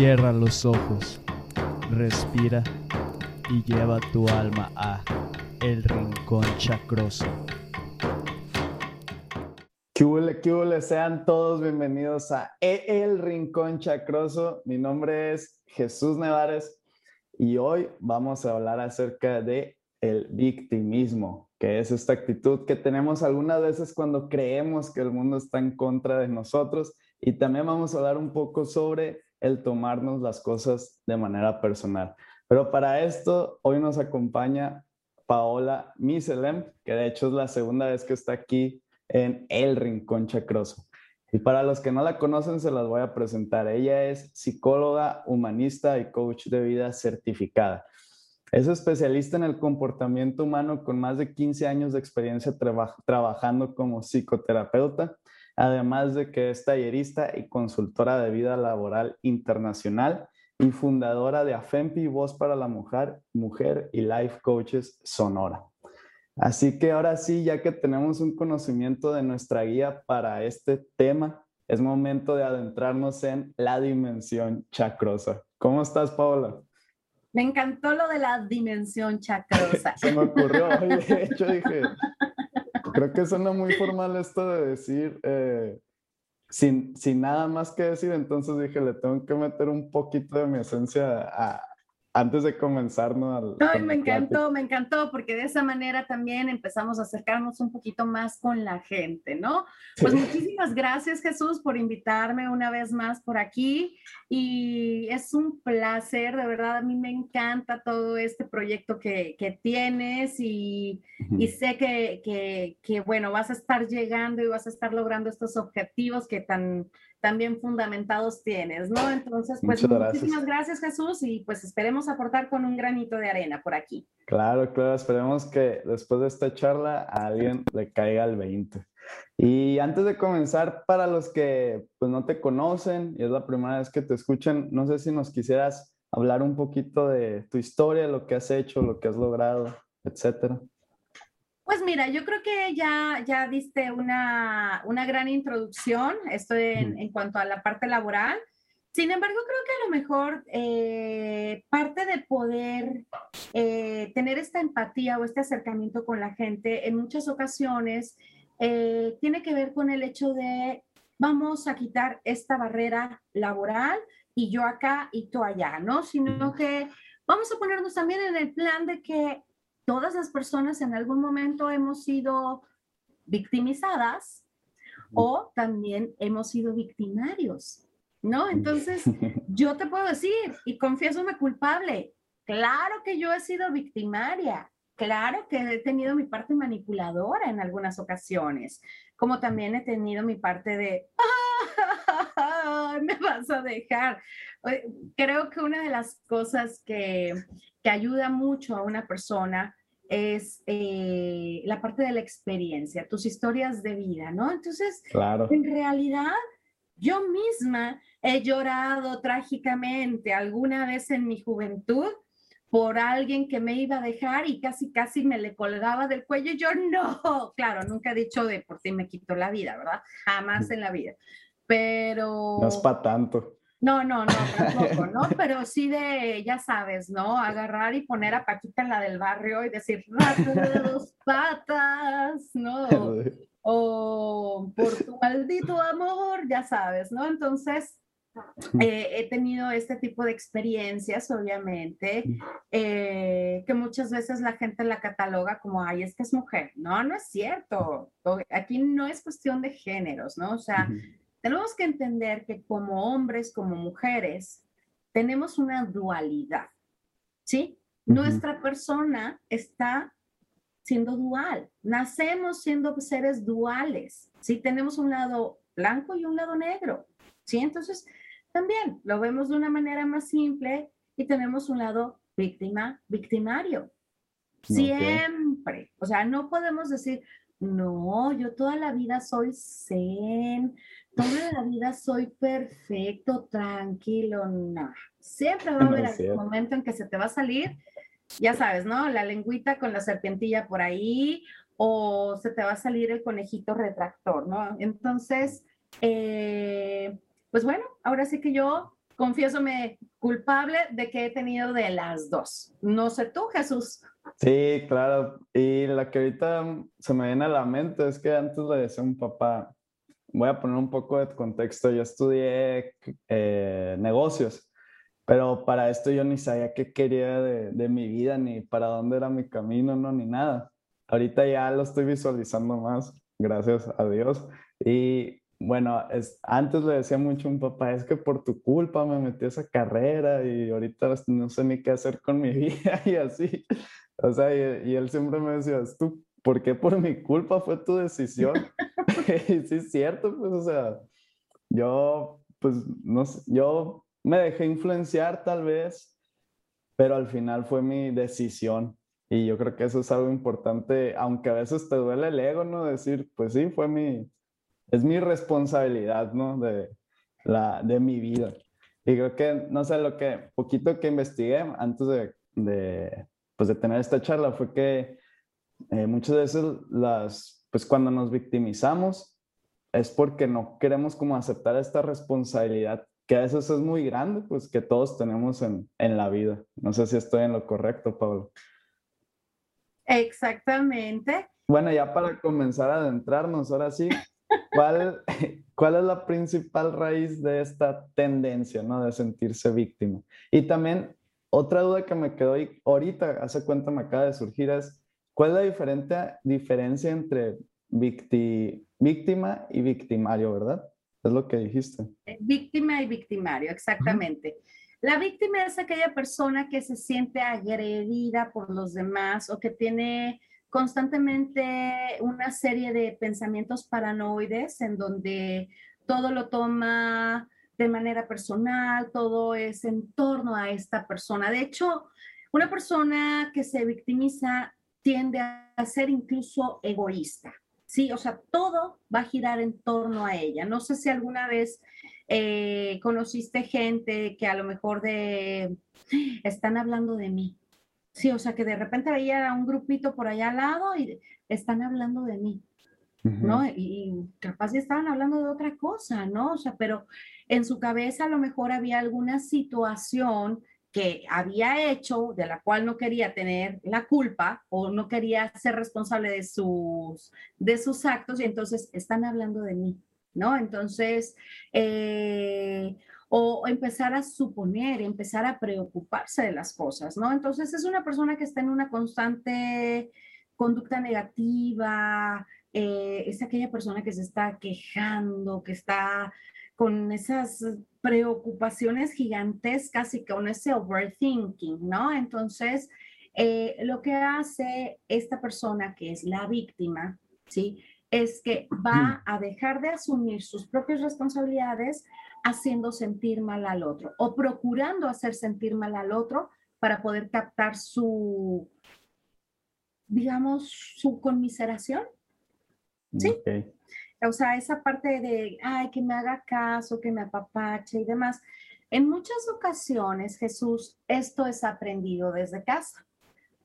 Cierra los ojos, respira y lleva tu alma a El Rincón Chacroso. ¿Qué huele? Sean todos bienvenidos a El Rincón Chacroso. Mi nombre es Jesús Nevares y hoy vamos a hablar acerca de el victimismo, que es esta actitud que tenemos algunas veces cuando creemos que el mundo está en contra de nosotros y también vamos a hablar un poco sobre el tomarnos las cosas de manera personal. Pero para esto, hoy nos acompaña Paola Miselem, que de hecho es la segunda vez que está aquí en El Rincón Chacroso. Y para los que no la conocen, se las voy a presentar. Ella es psicóloga, humanista y coach de vida certificada. Es especialista en el comportamiento humano con más de 15 años de experiencia trabajando como psicoterapeuta además de que es tallerista y consultora de vida laboral internacional y fundadora de AFEMPI, Voz para la Mujer, Mujer y Life Coaches Sonora. Así que ahora sí, ya que tenemos un conocimiento de nuestra guía para este tema, es momento de adentrarnos en la dimensión chacrosa. ¿Cómo estás, Paola? Me encantó lo de la dimensión chacrosa. Se me ocurrió, de hecho dije, creo que suena muy formal esto de decir eh, sin, sin nada más que decir, entonces dije, le tengo que meter un poquito de mi esencia a, antes de comenzar, ¿no? Ay, me encantó, me encantó, porque de esa manera también empezamos a acercarnos un poquito más con la gente, ¿no? Pues muchísimas gracias, Jesús, por invitarme una vez más por aquí. Y es un placer, de verdad, a mí me encanta todo este proyecto que, que tienes y, y sé que, que, que, bueno, vas a estar llegando y vas a estar logrando estos objetivos que tan también fundamentados tienes, ¿no? Entonces, pues muchísimas gracias Jesús y pues esperemos aportar con un granito de arena por aquí. Claro, claro, esperemos que después de esta charla a alguien le caiga el 20. Y antes de comenzar, para los que pues no te conocen y es la primera vez que te escuchan, no sé si nos quisieras hablar un poquito de tu historia, lo que has hecho, lo que has logrado, etcétera. Pues mira, yo creo que ya, ya diste una, una gran introducción, esto en, en, cuanto a la parte laboral. Sin embargo, creo que a lo mejor eh, parte de poder eh, tener esta empatía o este acercamiento con la gente en muchas ocasiones eh, tiene que ver con el hecho de vamos a quitar esta barrera laboral y yo acá y tú allá, ¿no? Sino que vamos a ponernos también en el plan de que todas las personas en algún momento hemos sido victimizadas o también hemos sido victimarios, ¿no? Entonces, yo te puedo decir, y confiésome culpable, claro que yo he sido victimaria, claro que he tenido mi parte manipuladora en algunas ocasiones, como también he tenido mi parte de, me vas a dejar. Creo que una de las cosas que, que ayuda mucho a una persona es eh, la parte de la experiencia, tus historias de vida, ¿no? Entonces, claro. en realidad, yo misma he llorado trágicamente alguna vez en mi juventud por alguien que me iba a dejar y casi, casi me le colgaba del cuello. Yo no, claro, nunca he dicho de por ti me quitó la vida, ¿verdad? Jamás en la vida. Pero... No es para tanto. No, no, no, tampoco, ¿no? Pero sí de, ya sabes, ¿no? Agarrar y poner a Paquita en la del barrio y decir, rato de dos patas, ¿no? O por tu maldito amor, ya sabes, ¿no? Entonces, eh, he tenido este tipo de experiencias, obviamente, eh, que muchas veces la gente la cataloga como, ay, es que es mujer. No, no es cierto. Aquí no es cuestión de géneros, ¿no? O sea, tenemos que entender que como hombres, como mujeres, tenemos una dualidad, ¿sí? Nuestra persona está siendo dual, nacemos siendo seres duales, ¿sí? Tenemos un lado blanco y un lado negro, ¿sí? Entonces, también lo vemos de una manera más simple y tenemos un lado víctima, victimario. Siempre. O sea, no podemos decir, no, yo toda la vida soy zen, toda la vida soy perfecto, tranquilo, no. Siempre va a haber algún momento en que se te va a salir, ya sabes, ¿no? La lengüita con la serpientilla por ahí, o se te va a salir el conejito retractor, ¿no? Entonces, eh, pues bueno, ahora sí que yo confiésome culpable de que he tenido de las dos. No sé tú, Jesús. Sí, claro. Y la que ahorita se me viene a la mente es que antes le decía a un papá, voy a poner un poco de contexto, yo estudié eh, negocios, pero para esto yo ni sabía qué quería de, de, mi vida, ni para dónde era mi camino, no, ni nada. Ahorita ya lo estoy visualizando más, gracias a Dios. Y bueno, es, antes le decía mucho a un papá, es que por tu culpa me metí a esa carrera y ahorita no sé ni qué hacer con mi vida y así. O sea, y, y él siempre me decía, tú ¿por qué por mi culpa fue tu decisión? sí, es cierto, pues, o sea, yo, pues, no sé, yo me dejé influenciar tal vez, pero al final fue mi decisión. Y yo creo que eso es algo importante, aunque a veces te duele el ego, ¿no? Decir, pues sí, fue mi, es mi responsabilidad, ¿no? De, la, de mi vida. Y creo que, no sé, lo que, poquito que investigué antes de, de, pues de tener esta charla fue que eh, muchas veces las, pues cuando nos victimizamos es porque no queremos como aceptar esta responsabilidad que a veces es muy grande, pues que todos tenemos en, en la vida. No sé si estoy en lo correcto, Pablo. Exactamente. Bueno, ya para comenzar a adentrarnos, ahora sí, ¿cuál, ¿cuál es la principal raíz de esta tendencia, ¿no? De sentirse víctima. Y también otra duda que me quedó ahorita, hace cuenta me acaba de surgir, es ¿Cuál es la diferente, diferencia entre víctima y victimario, verdad? Es lo que dijiste. Eh, víctima y victimario, exactamente. La víctima es aquella persona que se siente agredida por los demás o que tiene constantemente una serie de pensamientos paranoides en donde todo lo toma de manera personal, todo es en torno a esta persona. De hecho, una persona que se victimiza tiende a ser incluso egoísta. Sí, o sea, todo va a girar en torno a ella. No sé si alguna vez eh, conociste gente que a lo mejor de están hablando de mí. Sí, o sea, que de repente veía a un grupito por allá al lado y están hablando de mí, ¿no? Y, capaz estaban hablando de otra cosa, ¿no? O sea, pero en su cabeza a lo mejor había alguna situación que había hecho, de la cual no quería tener la culpa o no quería ser responsable de sus, de sus actos y entonces están hablando de mí, ¿no? Entonces, eh, o empezar a suponer, empezar a preocuparse de las cosas, ¿no? Entonces es una persona que está en una constante conducta negativa, eh, es aquella persona que se está quejando, que está con esas preocupaciones gigantescas y con ese overthinking, ¿no? Entonces, eh, lo que hace esta persona que es la víctima, ¿sí? Es que va a dejar de asumir sus propias responsabilidades haciendo sentir mal al otro o procurando hacer sentir mal al otro para poder captar su, digamos, su conmiseración. ¿Sí? O sea, esa parte de, ay, que me haga caso, que me apapache y demás. En muchas ocasiones, Jesús, esto es aprendido desde casa.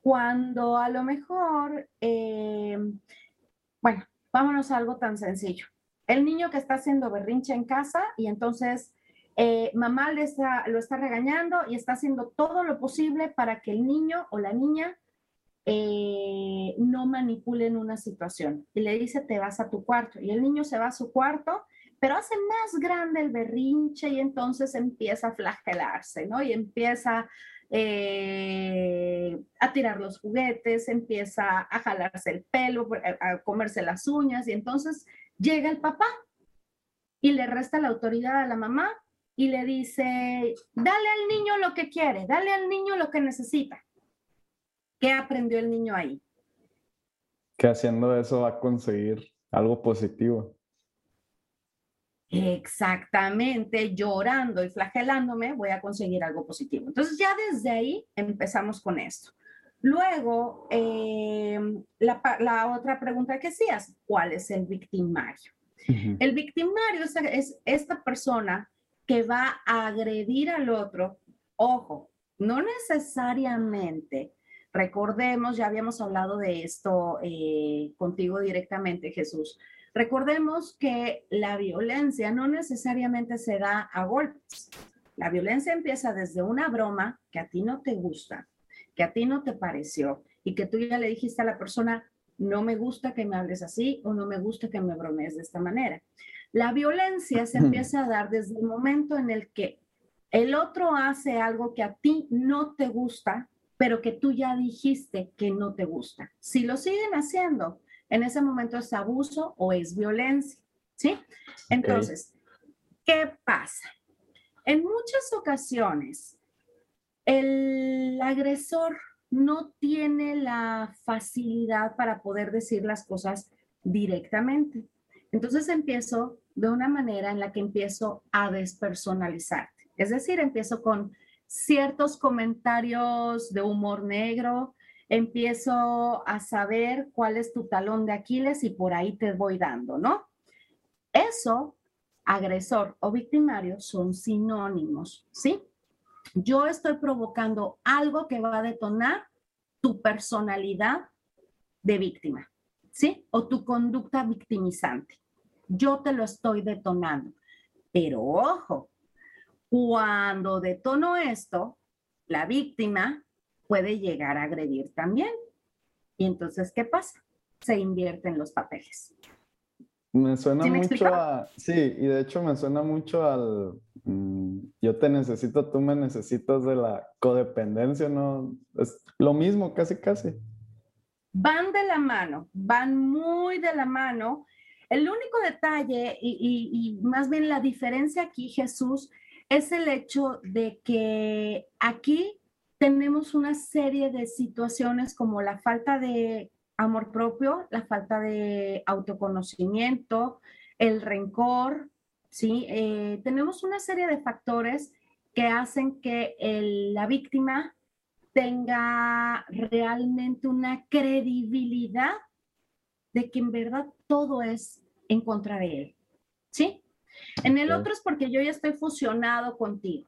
Cuando a lo mejor, eh, bueno, vámonos a algo tan sencillo. El niño que está haciendo berrinche en casa y entonces eh, mamá le está, lo está regañando y está haciendo todo lo posible para que el niño o la niña eh, no manipulen una situación. Y le dice, te vas a tu cuarto. Y el niño se va a su cuarto, pero hace más grande el berrinche y entonces empieza a flagelarse, ¿no? Y empieza eh, a tirar los juguetes, empieza a jalarse el pelo, a comerse las uñas y entonces llega el papá y le resta la autoridad a la mamá y le dice, dale al niño lo que quiere, dale al niño lo que necesita. ¿Qué aprendió el niño ahí? Que haciendo eso va a conseguir algo positivo. Exactamente, llorando y flagelándome voy a conseguir algo positivo. Entonces ya desde ahí empezamos con esto. Luego, eh, la, otra pregunta que hacías, ¿cuál es el victimario? El victimario es esta persona que va a agredir al otro. Ojo, no necesariamente Recordemos, ya habíamos hablado de esto eh, contigo directamente, Jesús. Recordemos que la violencia no necesariamente se da a golpes. La violencia empieza desde una broma que a ti no te gusta, que a ti no te pareció y que tú ya le dijiste a la persona, no me gusta que me hables así o no me gusta que me bromees de esta manera. La violencia se empieza a dar desde el momento en el que el otro hace algo que a ti no te gusta, pero que tú ya dijiste que no te gusta. Si lo siguen haciendo, en ese momento es abuso o es violencia, ¿sí? Entonces, ¿qué pasa? En muchas ocasiones, el agresor no tiene la facilidad para poder decir las cosas directamente. Entonces empiezo de una manera en la que empiezo a despersonalizarte. Es decir, empiezo con ciertos comentarios de humor negro, empiezo a saber cuál es tu talón de Aquiles y por ahí te voy dando, ¿no? Eso, agresor o victimario, son sinónimos, ¿sí? Yo estoy provocando algo que va a detonar tu personalidad de víctima, ¿sí? O tu conducta victimizante. Yo te lo estoy detonando. Pero ojo, cuando detono esto, la víctima puede llegar a agredir también. Y entonces, ¿qué pasa? Se invierten los papeles. Me suena mucho a, sí, y de hecho me suena mucho al, mm, yo te necesito, tú me necesitas de la codependencia, ¿no? Es lo mismo, casi, casi. Van de la mano, van muy de la mano. El único detalle y, y más bien la diferencia aquí, Jesús, es el hecho de que aquí tenemos una serie de situaciones como la falta de amor propio, la falta de autoconocimiento, el rencor, ¿sí? Eh, tenemos una serie de factores que hacen que la víctima tenga realmente una credibilidad de que en verdad todo es en contra de él, ¿sí? En el otro es porque yo ya estoy fusionado contigo,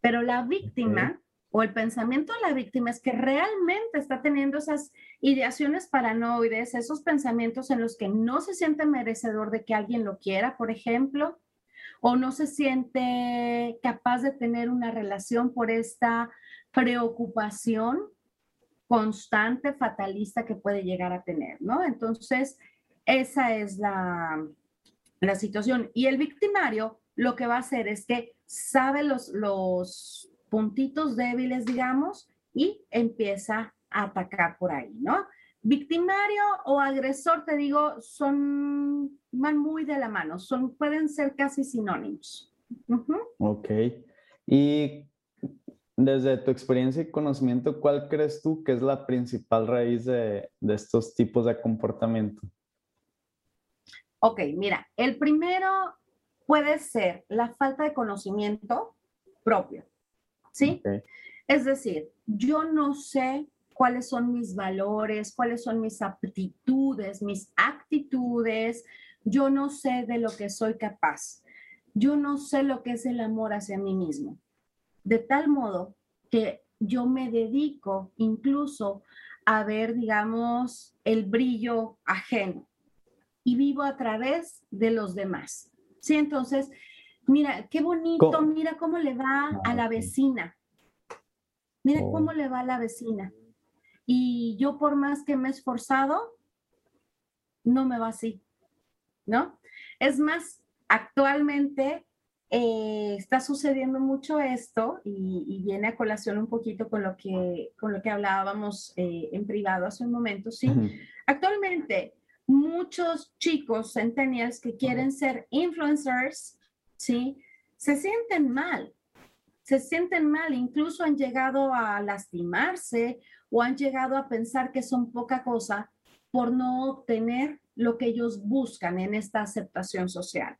pero la víctima o el pensamiento de la víctima es que realmente está teniendo esas ideaciones paranoides, esos pensamientos en los que no se siente merecedor de que alguien lo quiera, por ejemplo, o no se siente capaz de tener una relación por esta preocupación constante, fatalista que puede llegar a tener, ¿no? Entonces, esa es la, la situación. Y el victimario lo que va a hacer es que sabe los, los puntitos débiles, digamos, y empieza a atacar por ahí, ¿no? Victimario o agresor, te digo, son, van muy de la mano, son, pueden ser casi sinónimos. Ok. Y desde tu experiencia y conocimiento, ¿cuál crees tú que es la principal raíz de, de estos tipos de comportamiento? Ok, mira, el primero puede ser la falta de conocimiento propio. ¿sí? Es decir, yo no sé cuáles son mis valores, cuáles son mis aptitudes, mis actitudes, yo no sé de lo que soy capaz, yo no sé lo que es el amor hacia mí mismo. De tal modo que yo me dedico incluso a ver, digamos, el brillo ajeno y vivo a través de los demás. Sí, entonces, Mira, qué bonito, mira cómo le va a ah, la vecina. Mira oh. cómo le va a la vecina. Y yo por más que me he esforzado, no me va así, ¿no? Es más, actualmente eh, está sucediendo mucho esto y, viene a colación un poquito con lo que, con lo que hablábamos eh, en privado hace un momento, ¿sí? Actualmente, muchos chicos centennials que quieren ser influencers ¿sí? Se sienten mal, se sienten mal, incluso han llegado a lastimarse o han llegado a pensar que son poca cosa por no obtener lo que ellos buscan en esta aceptación social.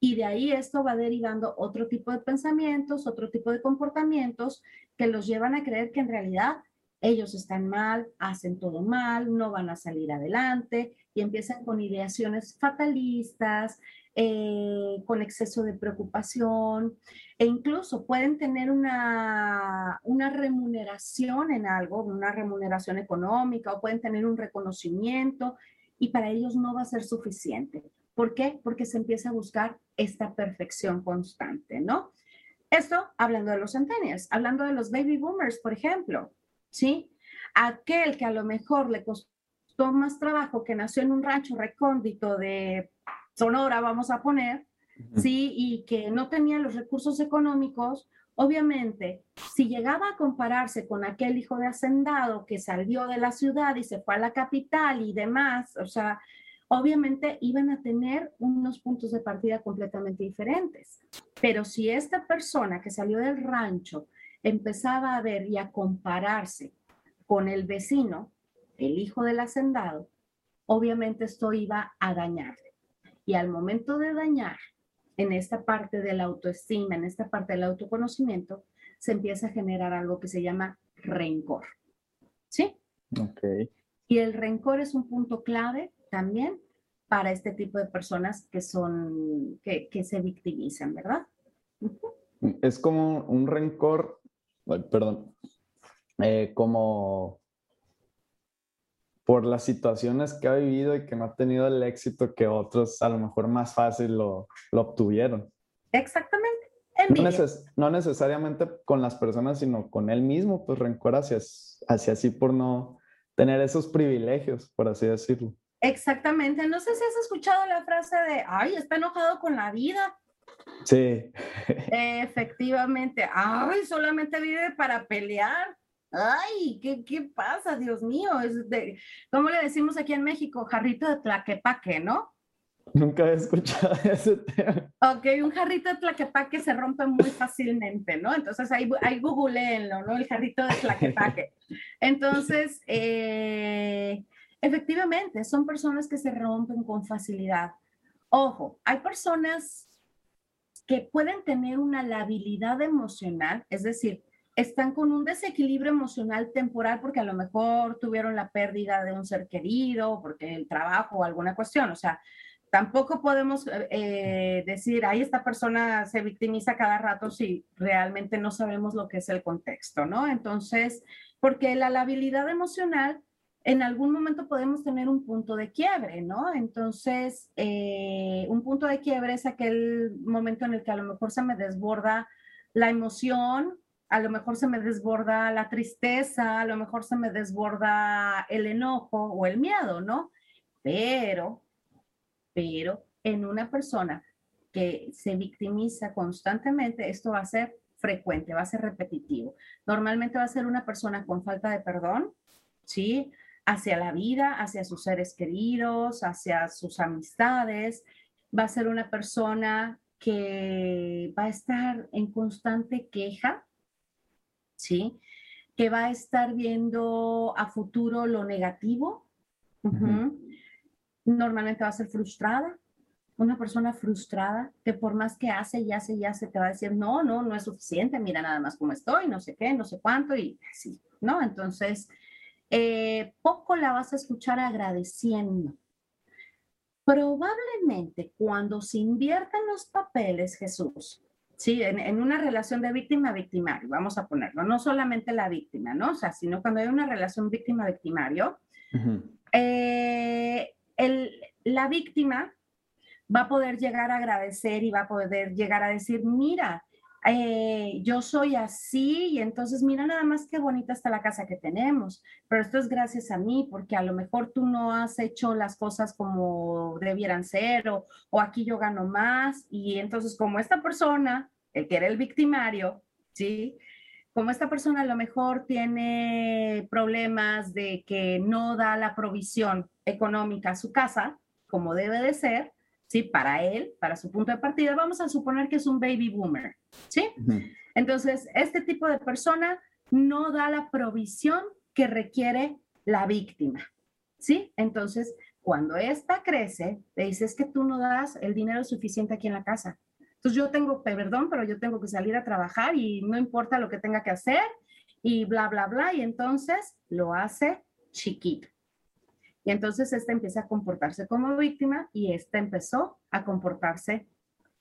Y de ahí esto va derivando otro tipo de pensamientos, otro tipo de comportamientos que los llevan a creer que en realidad ellos están mal, hacen todo mal, no van a salir adelante y empiezan con ideaciones fatalistas, eh, con exceso de preocupación e incluso pueden tener una, una remuneración en algo, una remuneración económica o pueden tener un reconocimiento y para ellos no va a ser suficiente. ¿Por qué? Porque se empieza a buscar esta perfección constante, ¿no? Esto hablando de los centennials, hablando de los baby boomers, por ejemplo, ¿sí? Aquel que a lo mejor le costó más trabajo, que nació en un rancho recóndito de Sonora, vamos a poner, ¿sí? Y que no tenía los recursos económicos, obviamente, si llegaba a compararse con aquel hijo de hacendado que salió de la ciudad y se fue a la capital y demás, o sea, obviamente iban a tener unos puntos de partida completamente diferentes. Pero si esta persona que salió del rancho empezaba a ver y a compararse con el vecino, el hijo del hacendado, obviamente esto iba a dañarle. Y al momento de dañar en esta parte de la autoestima, en esta parte del autoconocimiento, se empieza a generar algo que se llama rencor. ¿Sí? Ok. Y el rencor es un punto clave también para este tipo de personas que son, que, se victimizan, ¿verdad? Es como un rencor, perdón, eh, como por las situaciones que ha vivido y que no ha tenido el éxito que otros a lo mejor más fácil lo, lo obtuvieron. Exactamente. No, necesariamente con las personas, sino con él mismo, pues rencor hacia, hacia sí por no tener esos privilegios, por así decirlo. Exactamente. No sé si has escuchado la frase de, ay, está enojado con la vida. Sí. Efectivamente. Ay, solamente vive para pelear. Ay, ¿qué, qué pasa? Dios mío. Es de, ¿Cómo le decimos aquí en México? Jarrito de tlaquepaque, ¿no? Nunca he escuchado ese tema. Ok, un jarrito de tlaquepaque se rompe muy fácilmente, ¿no? Entonces ahí, ahí googleenlo, ¿no? El jarrito de tlaquepaque. Entonces, eh, Efectivamente, son personas que se rompen con facilidad. Ojo, hay personas que pueden tener una labilidad emocional, es decir, están con un desequilibrio emocional temporal porque a lo mejor tuvieron la pérdida de un ser querido, porque el trabajo o alguna cuestión. O sea, tampoco podemos eh, decir, ahí esta persona se victimiza cada rato si realmente no sabemos lo que es el contexto, ¿no? Entonces, porque la labilidad emocional en algún momento podemos tener un punto de quiebre, ¿no? Entonces, eh, un punto de quiebre es aquel momento en el que a lo mejor se me desborda la emoción, a lo mejor se me desborda la tristeza, a lo mejor se me desborda el enojo o el miedo, ¿no? Pero, pero en una persona que se victimiza constantemente, esto va a ser frecuente, va a ser repetitivo. Normalmente va a ser una persona con falta de perdón, ¿sí? Hacia la vida, hacia sus seres queridos, hacia sus amistades. Va a ser una persona que va a estar en constante queja, ¿sí? Que va a estar viendo a futuro lo negativo. Normalmente va a ser frustrada. Una persona frustrada que por más que hace y hace y hace, te va a decir, no, no, no es suficiente, mira nada más cómo estoy, no sé qué, no sé cuánto, y así, ¿no? Entonces, eh, poco la vas a escuchar agradeciendo. Probablemente cuando se invierten los papeles, Jesús, ¿sí? En, una relación de víctima-victimario, vamos a ponerlo, no solamente la víctima, ¿no? O sea, sino cuando hay una relación víctima-victimario, eh, la víctima va a poder llegar a agradecer y va a poder llegar a decir, mira, eh, yo soy así y entonces mira nada más qué bonita está la casa que tenemos, pero esto es gracias a mí porque a lo mejor tú no has hecho las cosas como debieran ser o, o aquí yo gano más y entonces como esta persona, el que era el victimario, ¿sí? Como esta persona a lo mejor tiene problemas de que no da la provisión económica a su casa como debe de ser, ¿sí? Para él, para su punto de partida, vamos a suponer que es un baby boomer, ¿sí? Entonces, este tipo de persona no da la provisión que requiere la víctima, ¿sí? Entonces, cuando esta crece, te dices que tú no das el dinero suficiente aquí en la casa. Entonces, yo tengo, perdón, pero yo tengo que salir a trabajar y no importa lo que tenga que hacer y bla, bla, bla. Y entonces lo hace chiquito. Y entonces esta empieza a comportarse como víctima y esta empezó a comportarse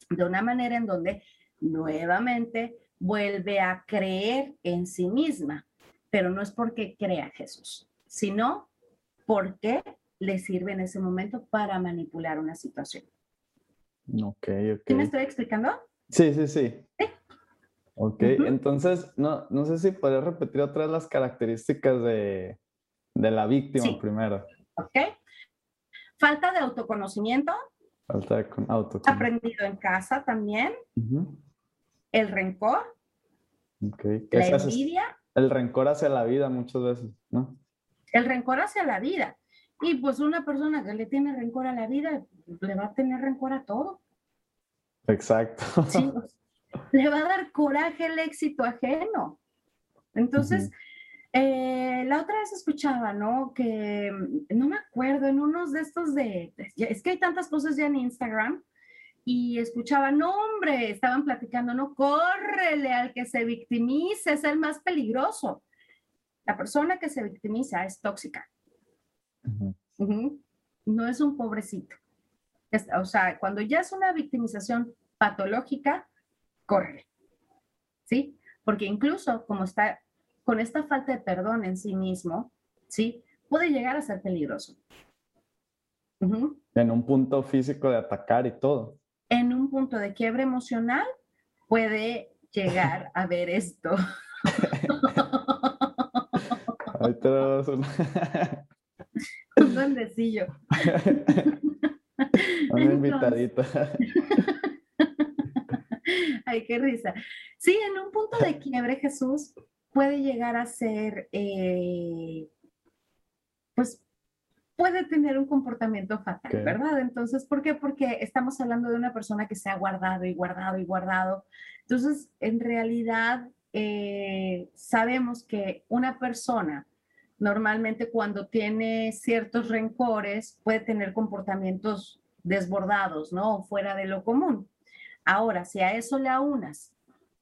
de una manera en donde nuevamente vuelve a creer en sí misma, pero no es porque crea Jesús, sino porque le sirve en ese momento para manipular una situación. Ok, ok. ¿Sí me estoy explicando? Sí, sí, sí. Ok, entonces, no, no sé si podrías repetir otra vez las características de, la víctima primero. Ok. Falta de autoconocimiento. Falta de autoconocimiento. Aprendido en casa también. El rencor. Okay. La envidia. El rencor hacia la vida muchas veces, ¿no? El rencor hacia la vida. Y pues una persona que le tiene rencor a la vida, le va a tener rencor a todo. Exacto. Sí, le va a dar coraje el éxito ajeno. Entonces, eh, la otra vez escuchaba, ¿no? Que mm, no me acuerdo, en unos de estos de, es que hay tantas cosas ya en Instagram, y escuchaba, no hombre, estaban platicando, no, córrele al que se victimice, es el más peligroso. La persona que se victimiza es tóxica. No es un pobrecito. o sea, cuando ya es una victimización patológica, corre. ¿Sí? Porque incluso como está con esta falta de perdón en sí mismo, ¿sí? Puede llegar a ser peligroso. En un punto físico de atacar y todo. En un punto de quiebre emocional puede llegar a ver esto. Ahí tenemos un... un duendecillo. Una invitadita. Ay, qué risa. Sí, en un punto de quiebre, Jesús puede llegar a ser, eh, pues, puede tener un comportamiento fatal, ¿verdad? Entonces, ¿por qué? Porque estamos hablando de una persona que se ha guardado y guardado y guardado. Entonces, en realidad, eh, sabemos que una persona normalmente cuando tiene ciertos rencores puede tener comportamientos desbordados, ¿no? Fuera de lo común. Ahora, si a eso le aunas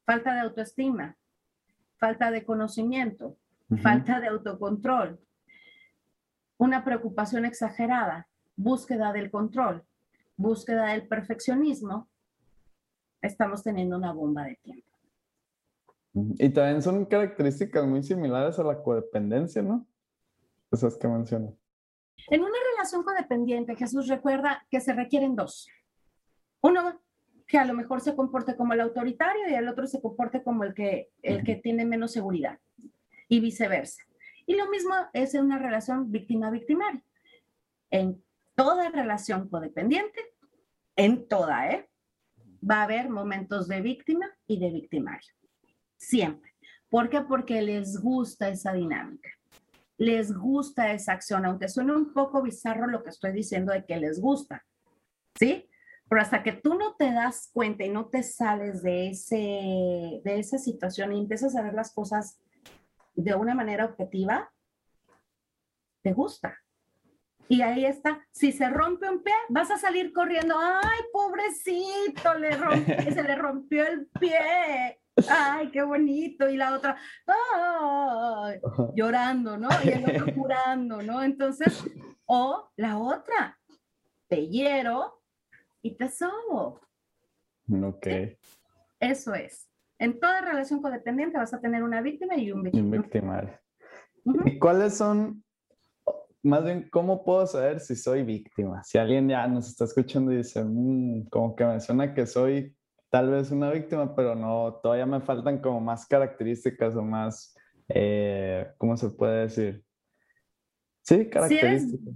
falta de autoestima, falta de conocimiento, falta de autocontrol, una preocupación exagerada, búsqueda del control, búsqueda del perfeccionismo, estamos teniendo una bomba de tiempo. Y también son características muy similares a la codependencia, ¿no? Esas que mencionas. En una relación codependiente, Jesús recuerda que se requieren dos. Uno, que a lo mejor se comporte como el autoritario y el otro se comporte como el que, el que tiene menos seguridad y viceversa. Y lo mismo es en una relación víctima-victimaria. En toda relación codependiente, en toda, ¿eh? va a haber momentos de víctima y de victimario. Siempre. ¿Por qué? Porque les gusta esa dinámica. Les gusta esa acción, aunque suene un poco bizarro lo que estoy diciendo de que les gusta. ¿Sí? Pero hasta que tú no te das cuenta y no te sales de, ese, de esa situación y empiezas a ver las cosas de una manera objetiva, te gusta. Y ahí está, si se rompe un pie, vas a salir corriendo, ay, pobrecito, le se le rompió el pie, ay, qué bonito, y la otra, ay, llorando, ¿no? Y el otro curando, ¿no? Entonces, o la otra, te hiero, y te sobo. Ok. Eso es. En toda relación codependiente vas a tener una víctima y un victimario. ¿Y cuáles son, más bien, cómo puedo saber si soy víctima? Si alguien ya nos está escuchando y dice, mm, como que me suena que soy tal vez una víctima, pero no, todavía me faltan como más características o más, eh, ¿cómo se puede decir? Sí, características.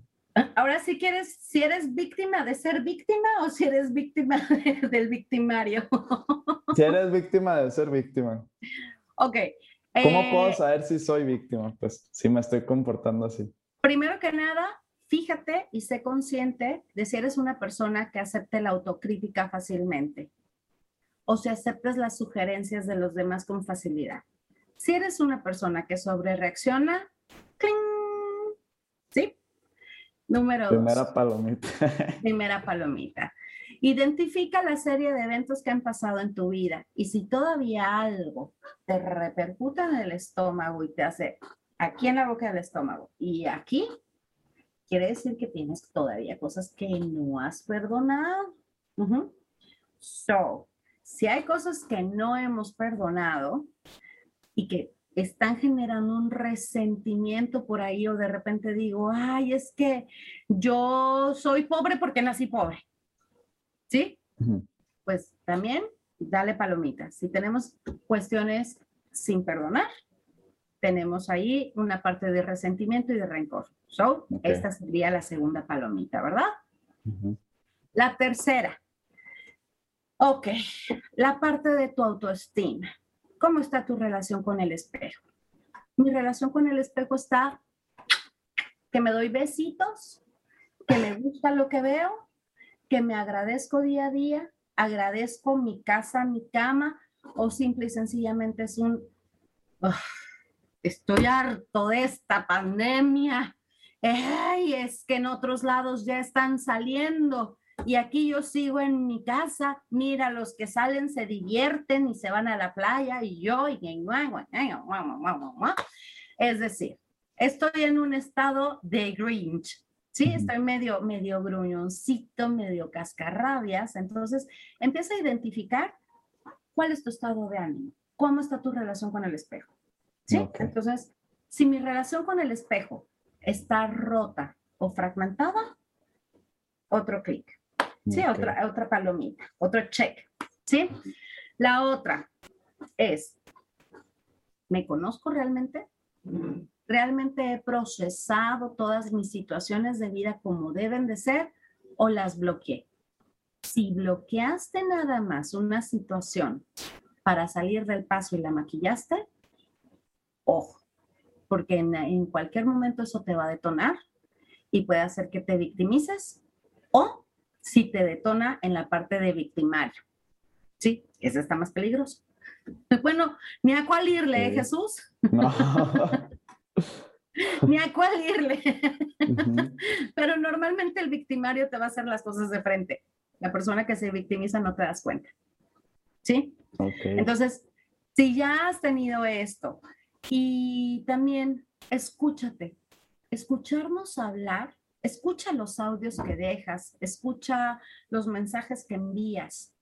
Ahora si quieres, si eres víctima de ser víctima o si eres víctima del victimario. si eres víctima de ser víctima. Ok. ¿Cómo puedo eh, saber si soy víctima? Pues si me estoy comportando así. Primero que nada, fíjate y sé consciente de si eres una persona que acepte la autocrítica fácilmente o si aceptas las sugerencias de los demás con facilidad. Si eres una persona que sobre reacciona, ¿sí? Número Primera palomita. Primera palomita. Identifica la serie de eventos que han pasado en tu vida y si todavía algo te repercuta en el estómago y te hace aquí en la boca del estómago y aquí, quiere decir que tienes todavía cosas que no has perdonado. So, si hay cosas que no hemos perdonado y que están generando un resentimiento por ahí o de repente digo, ay, es que yo soy pobre porque nací pobre. ¿Sí? Pues también dale palomitas. Si tenemos cuestiones sin perdonar, tenemos ahí una parte de resentimiento y de rencor. So, esta sería la segunda palomita, ¿verdad? La tercera. Ok, la parte de tu autoestima. ¿Cómo está tu relación con el espejo? Mi relación con el espejo está que me doy besitos, que me gusta lo que veo, que me agradezco día a día, agradezco mi casa, mi cama, o simple y sencillamente es un, estoy harto de esta pandemia. Es que en otros lados ya están saliendo y aquí yo sigo en mi casa. Mira, los que salen se divierten y se van a la playa y yo, y es decir, estoy en un estado de Grinch. Sí, estoy medio, medio gruñoncito, medio cascarrabias. Entonces, empieza a identificar cuál es tu estado de ánimo, cómo está tu relación con el espejo. ¿Sí? Entonces, si mi relación con el espejo está rota o fragmentada, otro clic. ¿Sí? Otra, otra palomita, otro check. ¿Sí? La otra es, ¿me conozco realmente? ¿Realmente he procesado todas mis situaciones de vida como deben de ser o las bloqueé? Si bloqueaste nada más una situación para salir del paso y la maquillaste, ojo, porque en, cualquier momento eso te va a detonar y puede hacer que te victimices o si te detona en la parte de victimario. Sí, ese está más peligroso. Bueno, ni a cuál irle, ¿eh, Jesús. No. ni a cuál irle. Pero normalmente el victimario te va a hacer las cosas de frente. La persona que se victimiza no te das cuenta. ¿Sí? Entonces, si ya has tenido esto, y también escúchate, escucharnos hablar, escucha los audios que dejas, escucha los mensajes que envías,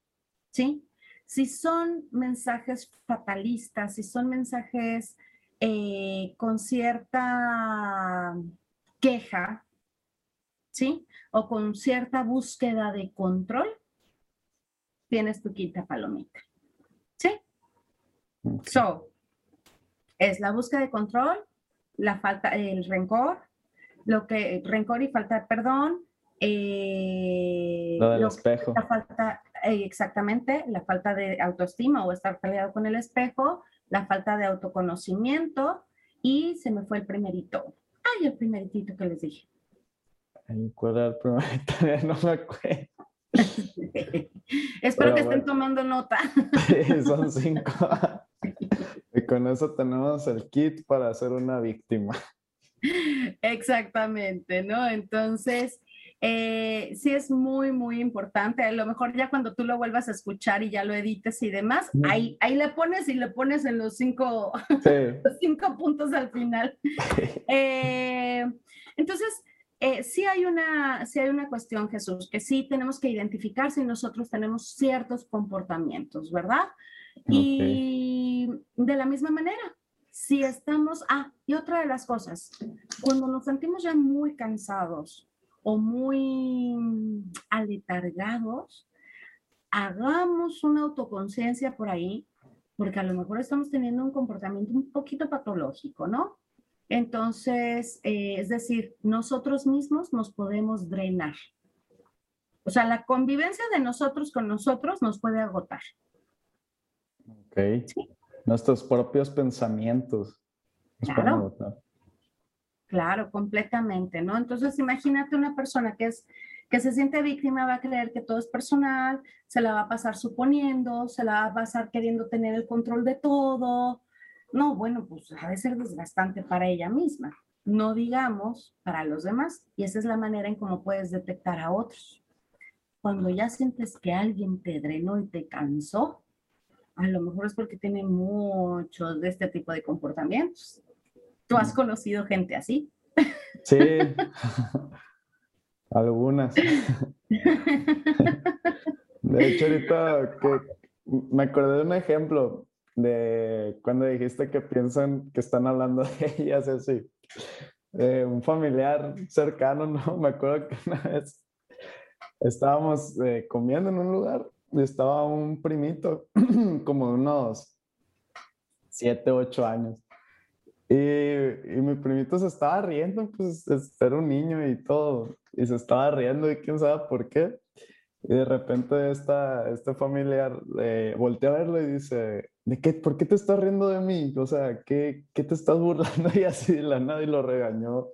¿sí? Si son mensajes fatalistas, si son mensajes eh, con cierta queja, ¿sí? O con cierta búsqueda de control, tienes tu quinta palomita, ¿sí? So, es la búsqueda de control, la falta, el rencor, lo que, rencor y falta de perdón. Eh, lo del espejo. La falta, eh, exactamente, la falta de autoestima o estar peleado con el espejo, la falta de autoconocimiento y se me fue el primerito. Ay, el primeritito que les dije. ¿Cuál era el primerito? No me acuerdo. Espero que estén tomando nota. Sí, son cinco. Y con eso tenemos el kit para ser una víctima. Exactamente, ¿no? Entonces, eh, sí es muy, muy importante. A lo mejor ya cuando tú lo vuelvas a escuchar y ya lo edites y demás, ahí, ahí le pones y le pones en los cinco, cinco puntos al final. Eh, entonces, eh, sí, hay una, sí hay una cuestión, Jesús, que sí tenemos que identificar si nosotros tenemos ciertos comportamientos, ¿verdad? Y de la misma manera, si estamos, ah, y otra de las cosas, cuando nos sentimos ya muy cansados o muy aletargados, hagamos una autoconciencia por ahí, porque a lo mejor estamos teniendo un comportamiento un poquito patológico, ¿no? Entonces, eh, es decir, nosotros mismos nos podemos drenar. O sea, la convivencia de nosotros con nosotros nos puede agotar. Ok. Nuestros propios pensamientos. Claro. Claro, completamente, ¿no? Entonces, imagínate una persona que es que se siente víctima va a creer que todo es personal, se la va a pasar suponiendo, se la va a pasar queriendo tener el control de todo. No, bueno, pues ha de ser desgastante para ella misma, no digamos para los demás. Y esa es la manera en cómo puedes detectar a otros. Cuando ya sientes que alguien te drenó y te cansó, a lo mejor es porque tiene muchos de este tipo de comportamientos. ¿Tú has conocido gente así? Sí, algunas. De hecho, ahorita que me acordé de un ejemplo de cuando dijiste que piensan que están hablando de ellas, así. un familiar cercano, ¿no? Me acuerdo que una vez estábamos eh, comiendo en un lugar estaba un primito, como de unos 7, 8 años. Y, y, mi primito se estaba riendo, pues era un niño y todo, y se estaba riendo y quién sabe por qué. Y de repente esta, este familiar eh, voltea a verlo y dice, ¿de qué, ¿por qué te estás riendo de mí? O sea, ¿qué, qué te estás burlando? Y así de la nada y lo regañó,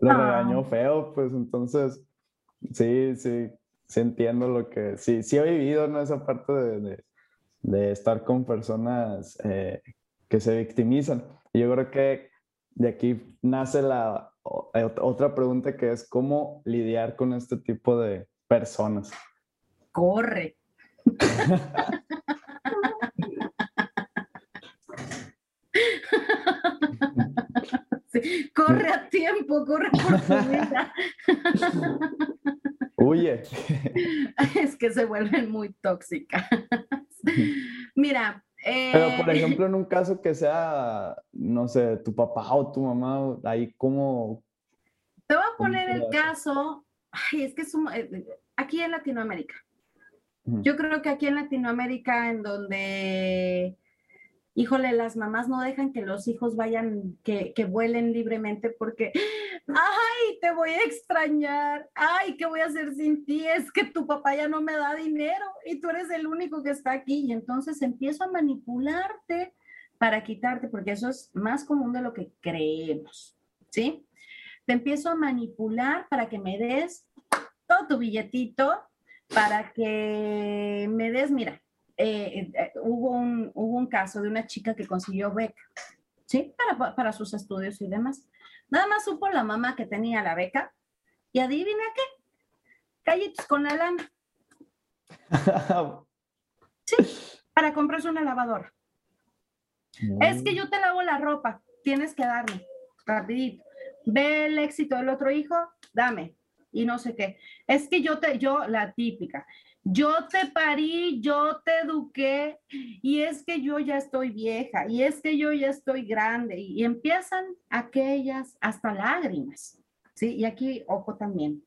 lo regañó feo, pues entonces, sí, sí, sí entiendo lo que, sí, sí he vivido, ¿no? Esa parte de, de, de estar con personas eh, que se victimizan. Y yo creo que de aquí nace la otra pregunta que es cómo lidiar con este tipo de personas corre. corre a tiempo, corre por tu vida. Huye. Es que se vuelven muy tóxicas. Mira. Pero, por eh, ejemplo, en un caso que sea, no sé, tu papá o tu mamá, ahí como... Te voy a poner el caso, ay, es que es eh, aquí en Latinoamérica, yo creo que aquí en Latinoamérica, en donde, híjole, las mamás no dejan que los hijos vayan, que, vuelen libremente porque, ay, te voy a extrañar, ay, ¿qué voy a hacer sin ti? Es que tu papá ya no me da dinero y tú eres el único que está aquí. Y entonces empiezo a manipularte para quitarte, porque eso es más común de lo que creemos, ¿sí? Te empiezo a manipular para que me des todo tu billetito para que me des, mira, eh, eh, hubo, un, hubo un caso de una chica que consiguió beca, ¿sí? Para, para sus estudios y demás. Nada más supo la mamá que tenía la beca y adivina qué, callitos con la lana. Sí, para comprarse una lavadora. Es que yo te lavo la ropa, tienes que darme, rapidito. Ve el éxito del otro hijo, dame y no sé qué. Es que yo te, yo, la típica, yo te parí, yo te eduqué y es que yo ya estoy vieja y es que yo ya estoy grande y, empiezan aquellas hasta lágrimas, ¿sí? Y aquí, ojo también,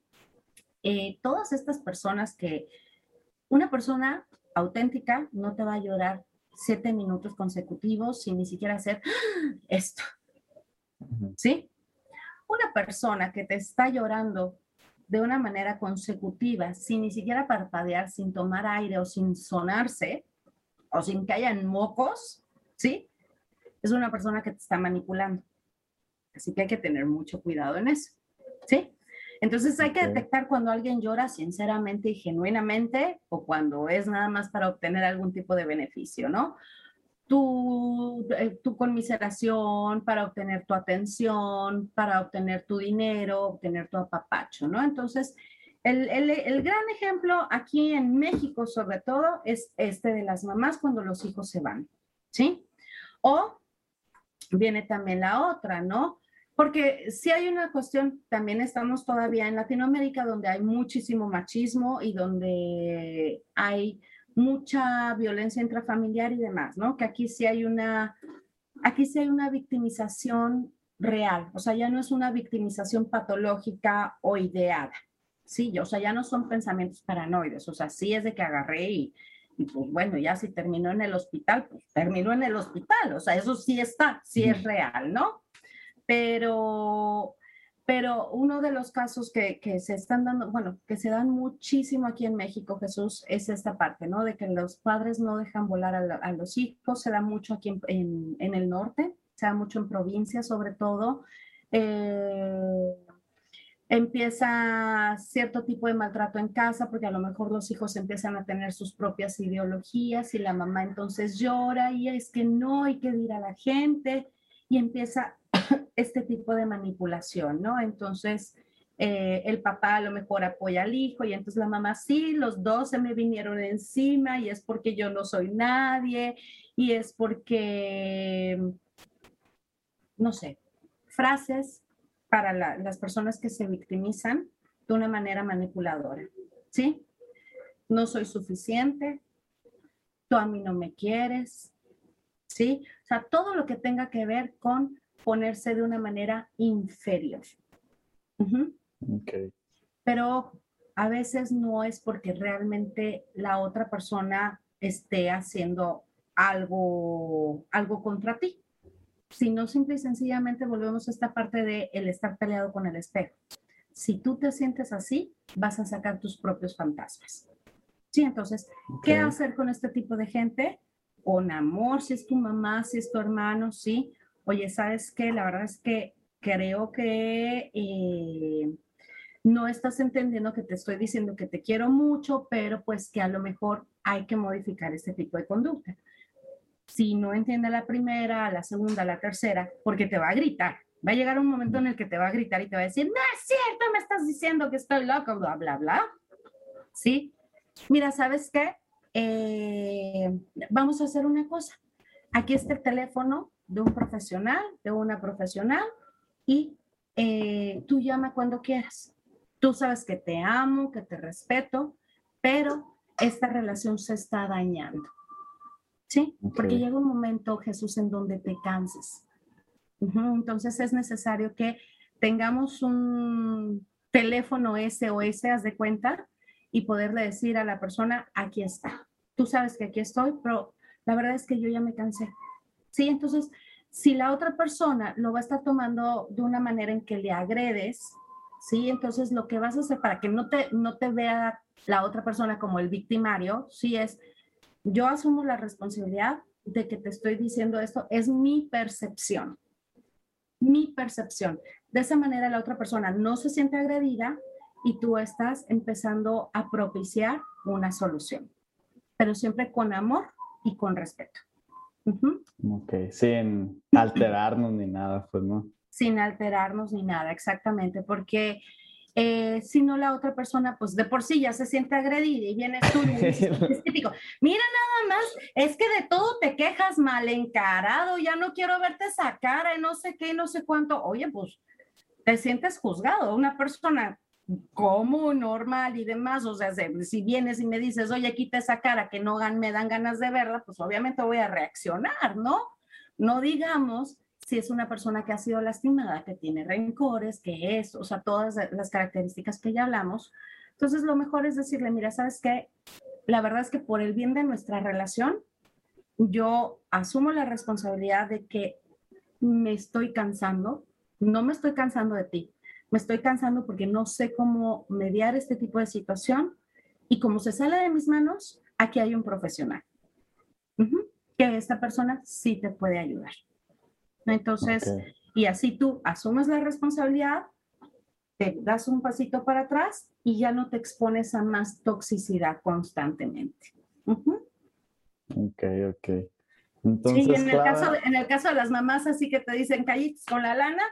eh, todas estas personas que una persona auténtica no te va a llorar siete minutos consecutivos sin ni siquiera hacer esto, ¿sí? Una persona que te está llorando de una manera consecutiva, sin ni siquiera parpadear, sin tomar aire o sin sonarse, o sin que hayan mocos, ¿sí? Es una persona que te está manipulando. Así que hay que tener mucho cuidado en eso, ¿sí? Entonces hay que detectar cuando alguien llora sinceramente y genuinamente o cuando es nada más para obtener algún tipo de beneficio, ¿no? Tu, eh, tu conmiseración, para obtener tu atención, para obtener tu dinero, obtener tu apapacho, ¿no? Entonces, el, el, el, gran ejemplo aquí en México, sobre todo, es este de las mamás cuando los hijos se van, ¿sí? O viene también la otra, ¿no? Porque si hay una cuestión, también estamos todavía en Latinoamérica donde hay muchísimo machismo y donde hay mucha violencia intrafamiliar y demás, ¿no? Que aquí sí hay una, aquí sí hay una victimización real, o sea, ya no es una victimización patológica o ideada, sí, o sea, ya no son pensamientos paranoides, o sea, sí es de que agarré y, y pues bueno, ya si terminó en el hospital, pues terminó en el hospital, o sea, eso sí está, sí es real, ¿no? Pero pero uno de los casos que, que, se están dando, bueno, que se dan muchísimo aquí en México, Jesús, es esta parte, ¿no? De que los padres no dejan volar a, los hijos, se da mucho aquí en, en, el norte, se da mucho en provincias sobre todo. Eh, empieza cierto tipo de maltrato en casa porque a lo mejor los hijos empiezan a tener sus propias ideologías y la mamá entonces llora y es que no hay que ir a la gente y empieza este tipo de manipulación, ¿no? Entonces, eh, el papá a lo mejor apoya al hijo y entonces la mamá, sí, los dos se me vinieron encima y es porque yo no soy nadie y es porque, no sé, frases para las personas que se victimizan de una manera manipuladora, ¿sí? No soy suficiente, tú a mí no me quieres, ¿sí? O sea, todo lo que tenga que ver con ponerse de una manera inferior. Pero a veces no es porque realmente la otra persona esté haciendo algo, algo contra ti, sino simple y sencillamente volvemos a esta parte de el estar peleado con el espejo. Si tú te sientes así, vas a sacar tus propios fantasmas. Sí, entonces, ¿qué hacer con este tipo de gente? Con amor, si es tu mamá, si es tu hermano, sí. Oye, ¿sabes qué? La verdad es que creo que eh, no estás entendiendo que te estoy diciendo que te quiero mucho, pero pues que a lo mejor hay que modificar este tipo de conducta. Si no entiende la primera, la segunda, la tercera, porque te va a gritar. Va a llegar un momento en el que te va a gritar y te va a decir, no es cierto, me estás diciendo que estoy loco, bla, bla, bla. ¿Sí? Mira, ¿sabes qué? Eh, vamos a hacer una cosa. Aquí está el teléfono de un profesional, de una profesional, y eh, tú llama cuando quieras. Tú sabes que te amo, que te respeto, pero esta relación se está dañando. ¿Sí? Porque llega un momento, Jesús, en donde te canses. Entonces es necesario que tengamos un teléfono SOS, haz de cuenta, y poderle decir a la persona, aquí está. Tú sabes que aquí estoy, pero la verdad es que yo ya me cansé. Sí, entonces, si la otra persona lo va a estar tomando de una manera en que le agredes, sí, entonces lo que vas a hacer para que no te, no te vea la otra persona como el victimario, sí es, yo asumo la responsabilidad de que te estoy diciendo esto, es mi percepción, mi percepción. De esa manera la otra persona no se siente agredida, y tú estás empezando a propiciar una solución, pero siempre con amor y con respeto. Ok, sin alterarnos ni nada, pues no. Sin alterarnos ni nada, exactamente, porque eh, si no la otra persona, pues de por sí ya se siente agredida y viene tú y es típico, mira nada más, es que de todo te quejas mal encarado, ya no quiero verte esa cara y no sé qué, no sé cuánto, oye, pues te sientes juzgado, una persona como normal y demás, o sea, si vienes y me dices, oye, quita esa cara que no me dan ganas de verla, pues obviamente voy a reaccionar, ¿no? No digamos si es una persona que ha sido lastimada, que tiene rencores, que es, o sea, todas las características que ya hablamos. Entonces, lo mejor es decirle, mira, ¿sabes qué? La verdad es que por el bien de nuestra relación, yo asumo la responsabilidad de que me estoy cansando, no me estoy cansando de ti, me estoy cansando porque no sé cómo mediar este tipo de situación y como se sale de mis manos, aquí hay un profesional, que esta persona sí te puede ayudar. Entonces, y así tú asumes la responsabilidad, te das un pasito para atrás y ya no te expones a más toxicidad constantemente. Ok, ok. Entonces, sí, en, el caso de, en el caso de las mamás así que te dicen callitos con la lana,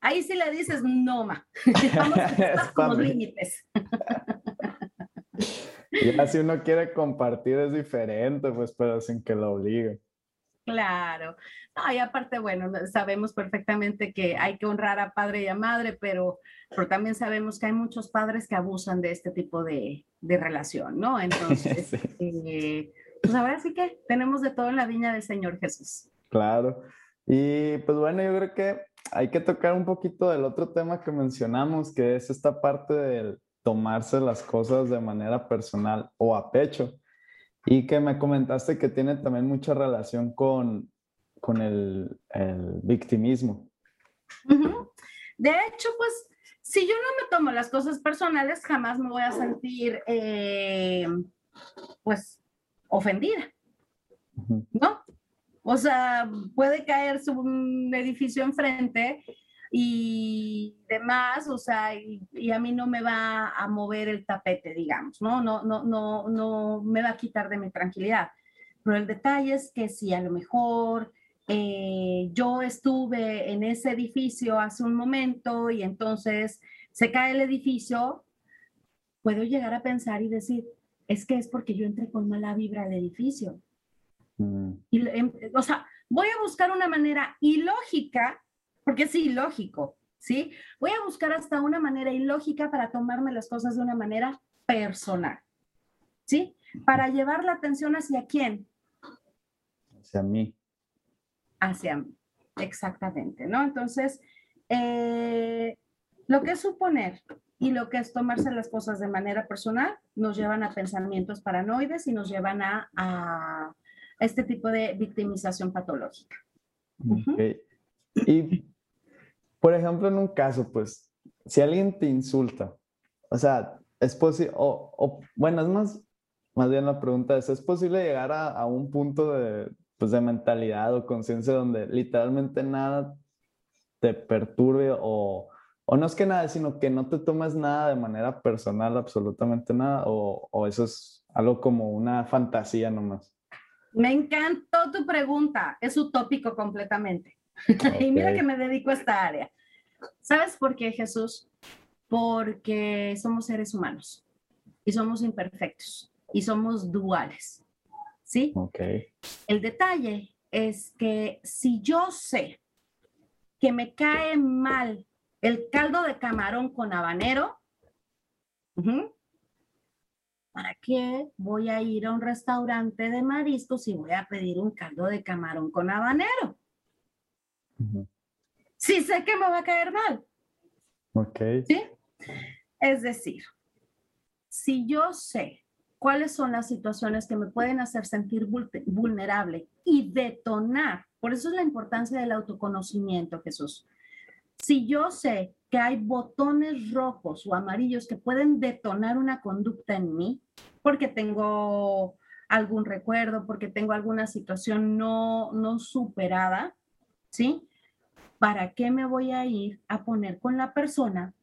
Ahí sí le dices, no, ma. Vamos a los límites. Ya si uno quiere compartir es diferente, pues, pero sin que lo obligue. Claro. No, y aparte, bueno, sabemos perfectamente que hay que honrar a padre y a madre, pero, pero también sabemos que hay muchos padres que abusan de este tipo de, de relación, ¿no? Entonces, eh, pues ahora sí que tenemos de todo en la viña del Señor Jesús. Claro. Y pues bueno, yo creo que hay que tocar un poquito del otro tema que mencionamos, que es esta parte del tomarse las cosas de manera personal o a pecho. Y que me comentaste que tiene también mucha relación con, con el, el victimismo. De hecho, pues, si yo no me tomo las cosas personales, jamás me voy a sentir, eh, pues, ofendida. ¿No? O sea, puede caerse un edificio enfrente y demás, o sea, y, a mí no me va a mover el tapete, digamos, ¿no? No, no, no, no me va a quitar de mi tranquilidad. Pero el detalle es que si a lo mejor eh, yo estuve en ese edificio hace un momento y entonces se cae el edificio, puedo llegar a pensar y decir, es que es porque yo entré con mala vibra al edificio. Mm. Y, em, o sea, voy a buscar una manera ilógica, porque es ilógico, ¿sí? Voy a buscar hasta una manera ilógica para tomarme las cosas de una manera personal, ¿sí? Para llevar la atención hacia quién? Hacia mí. Hacia mí, exactamente, ¿no? Entonces, eh, lo que es suponer Y lo que es tomarse las cosas de manera personal nos llevan a pensamientos paranoides y nos llevan a, este tipo de victimización patológica. Y, por ejemplo, en un caso, pues, si alguien te insulta, o sea, es posible, o, bueno, es más, más bien la pregunta es, ¿es posible llegar a, a un punto de, pues, de mentalidad o conciencia donde literalmente nada te perturbe o, o no es que nada, sino que no te tomes nada de manera personal, absolutamente nada, o, o eso es algo como una fantasía nomás. Me encantó tu pregunta, es utópico completamente. y mira que me dedico a esta área. ¿Sabes por qué, Jesús? Porque somos seres humanos y somos imperfectos y somos duales. ¿Sí? Ok. El detalle es que si yo sé que me cae mal el caldo de camarón con habanero, ¿para qué voy a ir a un restaurante de mariscos y voy a pedir un caldo de camarón con habanero? Si sé que me va a caer mal. Ok. ¿Sí? Es decir, si yo sé cuáles son las situaciones que me pueden hacer sentir vulnerable y detonar, por eso es la importancia del autoconocimiento, Jesús. Si yo sé que hay botones rojos o amarillos que pueden detonar una conducta en mí, porque tengo algún recuerdo, porque tengo alguna situación no, no superada, ¿sí? ¿Para qué me voy a ir a poner con la persona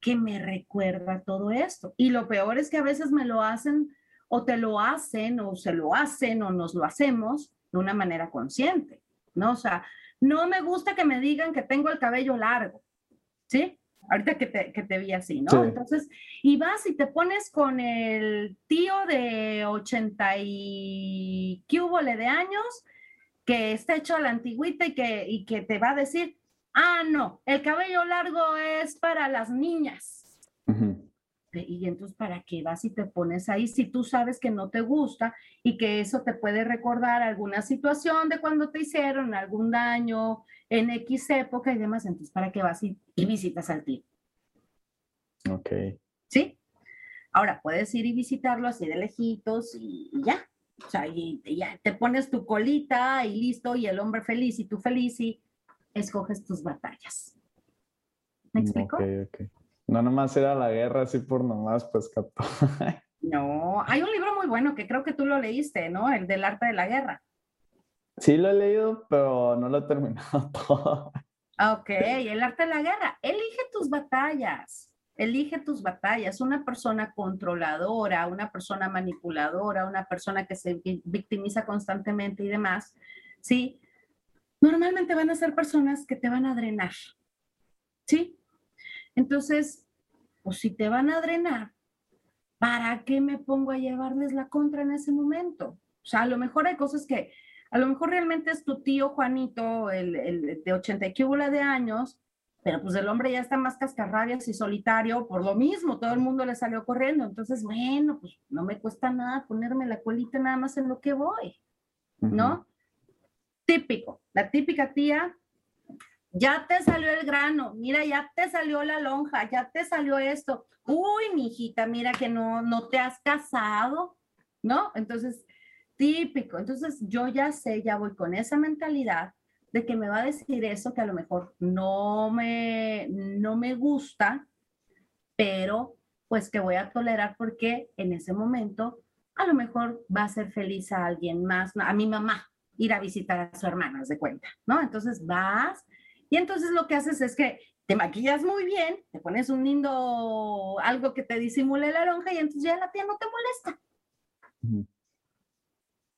que me recuerda todo esto? Y lo peor es que a veces me lo hacen o te lo hacen o se lo hacen o nos lo hacemos de una manera consciente, ¿no? O sea, no me gusta que me digan que tengo el cabello largo, ¿sí? Ahorita que te, que te vi así, ¿no? Entonces, y vas y te pones con el tío de 80 y cúbole de años que está hecho a la antigüita y que, y que te va a decir, ah, no, el cabello largo es para las niñas. Y entonces, ¿para qué vas y te pones ahí si tú sabes que no te gusta y que eso te puede recordar alguna situación de cuando te hicieron algún daño en X época y demás? Entonces, ¿para qué vas y, visitas al tío? Ok. ¿Sí? Ahora, puedes ir y visitarlo así de lejitos y ya, o sea, y, ya te pones tu colita y listo, y el hombre feliz y tú feliz y escoges tus batallas. ¿Me explico? Ok, ok. No nomás era la guerra así por nomás, pues capaz. no, hay un libro muy bueno que creo que tú lo leíste, ¿no? El del arte de la guerra. Sí, lo he leído, pero no lo he terminado todo. Ok, el arte de la guerra. Elige tus batallas. Elige tus batallas. Una persona controladora, una persona manipuladora, una persona que se victimiza constantemente y demás, ¿sí? Normalmente van a ser personas que te van a drenar, ¿sí? Entonces, pues si te van a drenar, ¿para qué me pongo a llevarles la contra en ese momento? O sea, a lo mejor hay cosas que, a lo mejor realmente es tu tío Juanito, el, el de 80 y de años, pero pues el hombre ya está más cascarrabias y solitario por lo mismo, todo el mundo le salió corriendo. Entonces, bueno, pues no me cuesta nada ponerme la colita nada más en lo que voy, ¿no? Típico, la típica tía, ya te salió el grano, mira, ya te salió la lonja, ya te salió esto. Uy, mi hijita, mira que no, no te has casado, ¿no? Entonces, típico. Entonces, yo ya sé, ya voy con esa mentalidad de que me va a decir eso que a lo mejor no me, no me gusta, pero pues que voy a tolerar porque en ese momento a lo mejor va a ser feliz a alguien más, a mi mamá, ir a visitar a su hermana, de cuenta, ¿no? Entonces vas y entonces lo que haces es que te maquillas muy bien, te pones un lindo, algo que te disimule la lonja y entonces ya la tía no te molesta.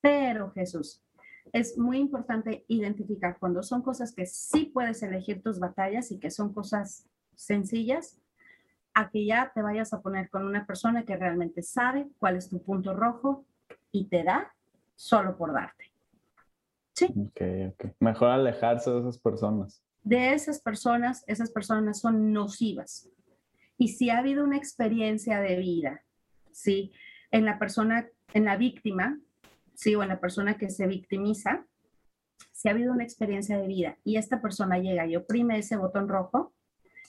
Pero Jesús, es muy importante identificar cuando son cosas que sí puedes elegir tus batallas y que son cosas sencillas, a que ya te vayas a poner con una persona que realmente sabe cuál es tu punto rojo y te da solo por darte. Sí. Ok, ok. Mejor alejarse de esas personas. De esas personas, esas personas son nocivas. Y si ha habido una experiencia de vida, ¿sí? En la persona, en la víctima, sí, o en la persona que se victimiza, si ha habido una experiencia de vida y esta persona llega y oprime ese botón rojo,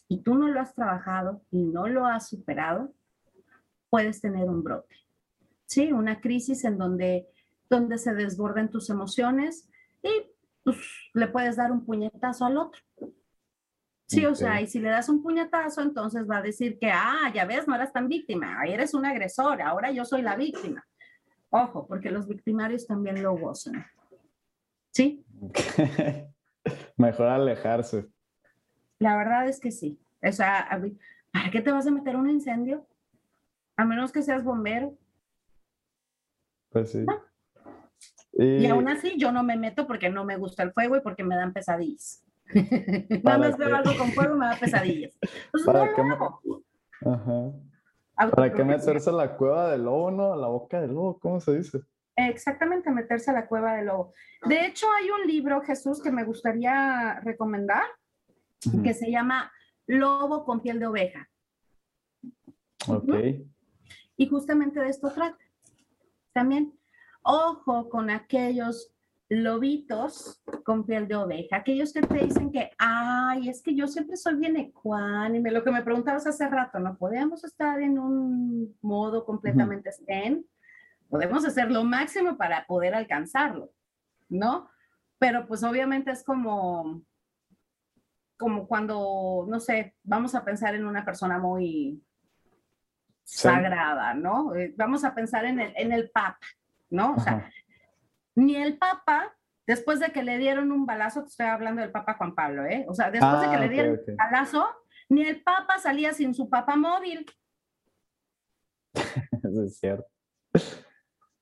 y tú no lo has trabajado y no lo has superado, puedes tener un brote. Sí, una crisis en donde, donde se desborden tus emociones y pues, le puedes dar un puñetazo al otro. Sí, o sea, y si le das un puñetazo, entonces va a decir que, ah, ya ves, no eras tan víctima, eres un agresor, ahora yo soy la víctima. Ojo, porque los victimarios también lo gozan. ¿Sí? Mejor alejarse. La verdad es que sí. O sea, ¿para qué te vas a meter un incendio? A menos que seas bombero. Pues sí. Y... aún así yo no me meto porque no me gusta el fuego y porque me dan pesadillas. Nada más veo algo con fuego me da pesadillas. ¿Para, qué, ¿Para qué meterse a la cueva del lobo, no? A la boca del lobo, ¿cómo se dice? Exactamente, meterse a la cueva del lobo. De hecho, hay un libro, Jesús, que me gustaría recomendar, que se llama Lobo con piel de oveja. Ok. Y justamente de esto trata. También, ojo con aquellos lobitos con piel de oveja, aquellos que te dicen que, ay, es que yo siempre soy bien ecuánime, lo que me preguntabas hace rato, ¿no? Podemos estar en un modo completamente zen, podemos hacer lo máximo para poder alcanzarlo, ¿no? Pero pues obviamente es como, como cuando, no sé, vamos a pensar en una persona muy sagrada, ¿no? Eh, vamos a pensar en el, en el Papa, ¿no? O sea, ni el Papa, después de que le dieron un balazo, te estoy hablando del Papa Juan Pablo, ¿eh? O sea, después de que le ah, dieron un balazo, ni el Papa salía sin su Papa móvil. Eso es cierto.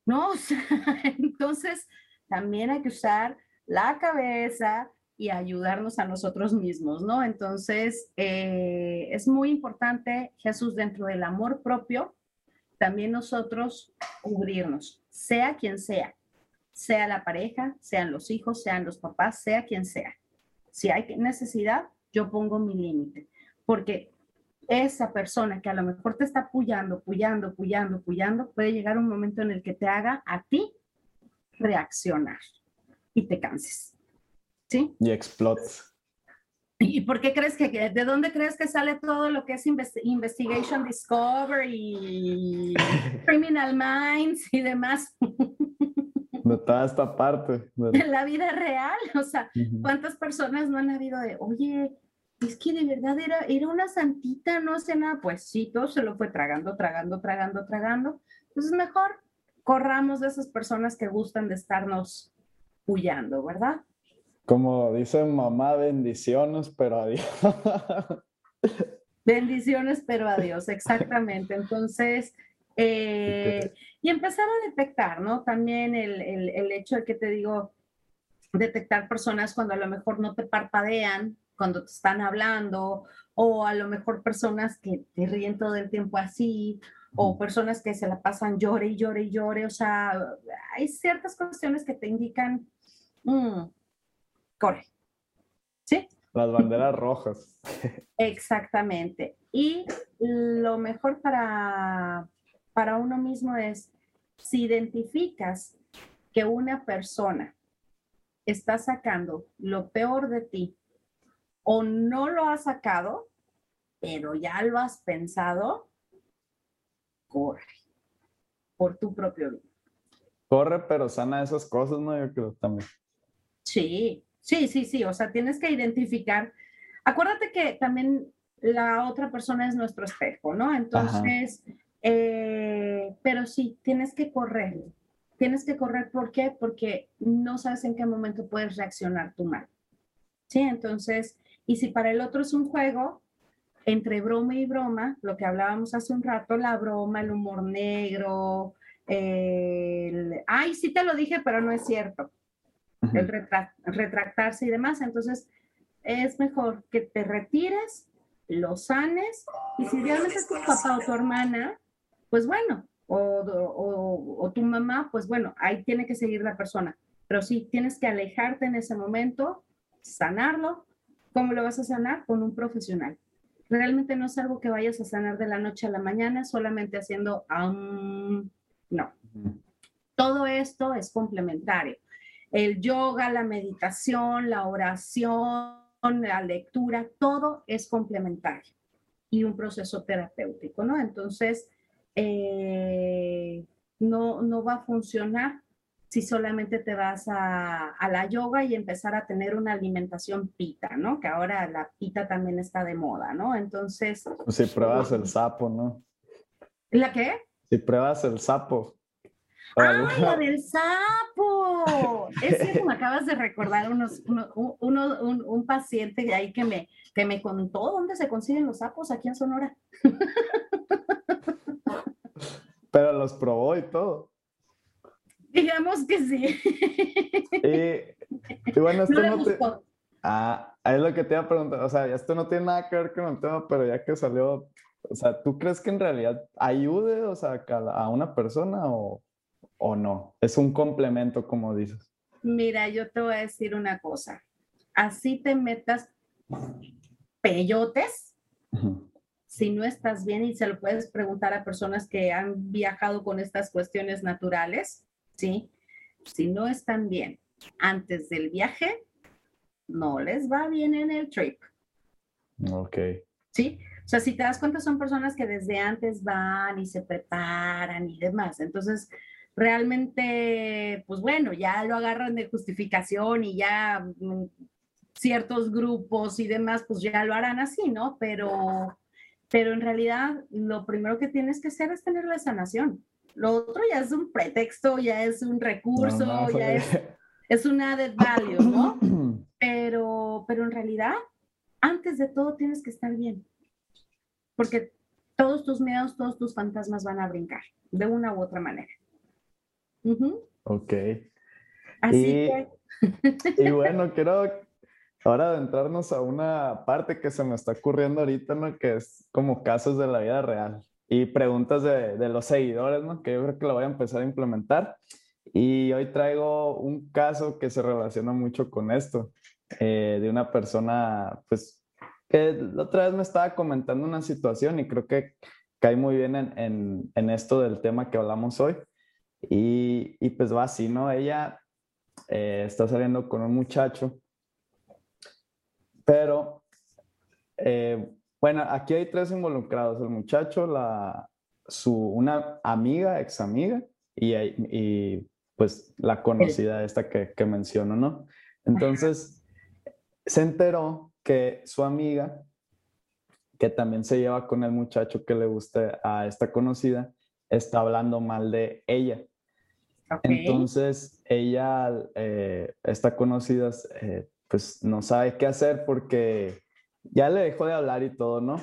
No, o sea, entonces también hay que usar la cabeza y ayudarnos a nosotros mismos, ¿no? Entonces, eh, es muy importante, Jesús, dentro del amor propio, también nosotros cubrirnos, sea quien sea sea la pareja, sean los hijos, sean los papás, sea quien sea. Si hay necesidad, yo pongo mi límite, porque esa persona que a lo mejor te está puyando, puyando, puyando, puyando, puede llegar un momento en el que te haga a ti reaccionar y te canses. ¿Sí? Y explotes. ¿Y por qué crees que, de dónde crees que sale todo lo que es Investigation Discovery, Criminal Minds y demás? de toda esta parte. De la vida real, o sea, ¿cuántas personas no han habido de, oye, es que de verdad era, era una santita, no sé nada? Pues sí, todo se lo fue tragando, tragando, tragando, tragando. Entonces mejor corramos de esas personas que gustan de estarnos huyendo, ¿verdad? Como dice mamá, bendiciones, pero adiós. bendiciones, pero adiós, exactamente. Entonces, eh, y empezar a detectar, ¿no? También el, el, el, hecho de que te digo, detectar personas cuando a lo mejor no te parpadean, cuando te están hablando, o a lo mejor personas que te ríen todo el tiempo así, o personas que se la pasan llore y llore y llore, o sea, hay ciertas cuestiones que te indican, mmm, corre, ¿sí? Las banderas rojas. Exactamente. Y lo mejor para, para uno mismo es, si identificas que una persona está sacando lo peor de ti o no lo ha sacado, pero ya lo has pensado, corre por tu propio bien. Corre, pero sana esas cosas, ¿no? Yo creo también. Sí, sí, sí, sí. O sea, tienes que identificar. Acuérdate que también la otra persona es nuestro espejo, ¿no? Entonces, eh, pero sí, tienes que correr. Tienes que correr, ¿por qué? Porque no sabes en qué momento puedes reaccionar tú mal. Sí, entonces, y si para el otro es un juego, entre broma y broma, lo que hablábamos hace un rato, la broma, el humor negro, el, ay, sí te lo dije, pero no es cierto, el retractarse y demás. Entonces, es mejor que te retires, lo sanes, y si realmente es tu papá o tu hermana, pues bueno, o, tu mamá, pues bueno, ahí tiene que seguir la persona. Pero sí, tienes que alejarte en ese momento, sanarlo. ¿Cómo lo vas a sanar? Con un profesional. Realmente no es algo que vayas a sanar de la noche a la mañana solamente haciendo, no. Todo esto es complementario. El yoga, la meditación, la oración, la lectura, todo es complementario y un proceso terapéutico, ¿no? Entonces, eh, no, no va a funcionar si solamente te vas a, a, la yoga y empezar a tener una alimentación pita, ¿no? Que ahora la pita también está de moda, ¿no? Entonces... Si pruebas el sapo, ¿no? ¿La qué? Si pruebas el sapo. ¡Ay, la del sapo! Es que me acabas de recordar unos, uno, un, un, paciente de ahí que me, que me contó dónde se consiguen los sapos aquí en Sonora. Pero los probó y todo. Digamos que sí. Y, bueno, esto no, te... Ah, es lo que te iba a preguntar. O sea, esto no tiene nada que ver con el tema, pero ya que salió, o sea, ¿tú crees que en realidad ayude, o sea, a una persona o, o no? Es un complemento, como dices. Mira, yo te voy a decir una cosa. Así te metas peyotes, si no estás bien, y se lo puedes preguntar a personas que han viajado con estas cuestiones naturales, ¿sí? Si no están bien antes del viaje, no les va bien en el trip. Ok. ¿Sí? O sea, si te das cuenta, son personas que desde antes van y se preparan y demás. Entonces, realmente, pues bueno, ya lo agarran de justificación y ya mm, ciertos grupos y demás, pues ya lo harán así, ¿no? Pero, pero en realidad, lo primero que tienes que hacer es tener la sanación. Lo otro ya es un pretexto, ya es un recurso, ya es, es un added value, ¿no? Pero, pero en realidad, antes de todo tienes que estar bien. Porque todos tus miedos, todos tus fantasmas van a brincar, de una u otra manera. Ok. Así que... y bueno, quiero ahora adentrarnos a una parte que se me está ocurriendo ahorita, ¿no? Que es como casos de la vida real y preguntas de, de, los seguidores, ¿no? Que yo creo que lo voy a empezar a implementar. Y hoy traigo un caso que se relaciona mucho con esto, eh, de una persona, pues, que la otra vez me estaba comentando una situación y creo que cae muy bien en, en, en esto del tema que hablamos hoy. Y, y pues va así, ¿no? Ella eh, está saliendo con un muchacho, pero eh, bueno, aquí hay tres involucrados, el muchacho, la, su, una amiga, ex amiga, y, y pues la conocida esta que, que menciono, ¿no? Entonces, se enteró que su amiga, que también se lleva con el muchacho que le gusta a esta conocida, está hablando mal de ella. Entonces, ella, eh, esta conocida, eh, pues no sabe qué hacer porque ya le dejó de hablar y todo, ¿no?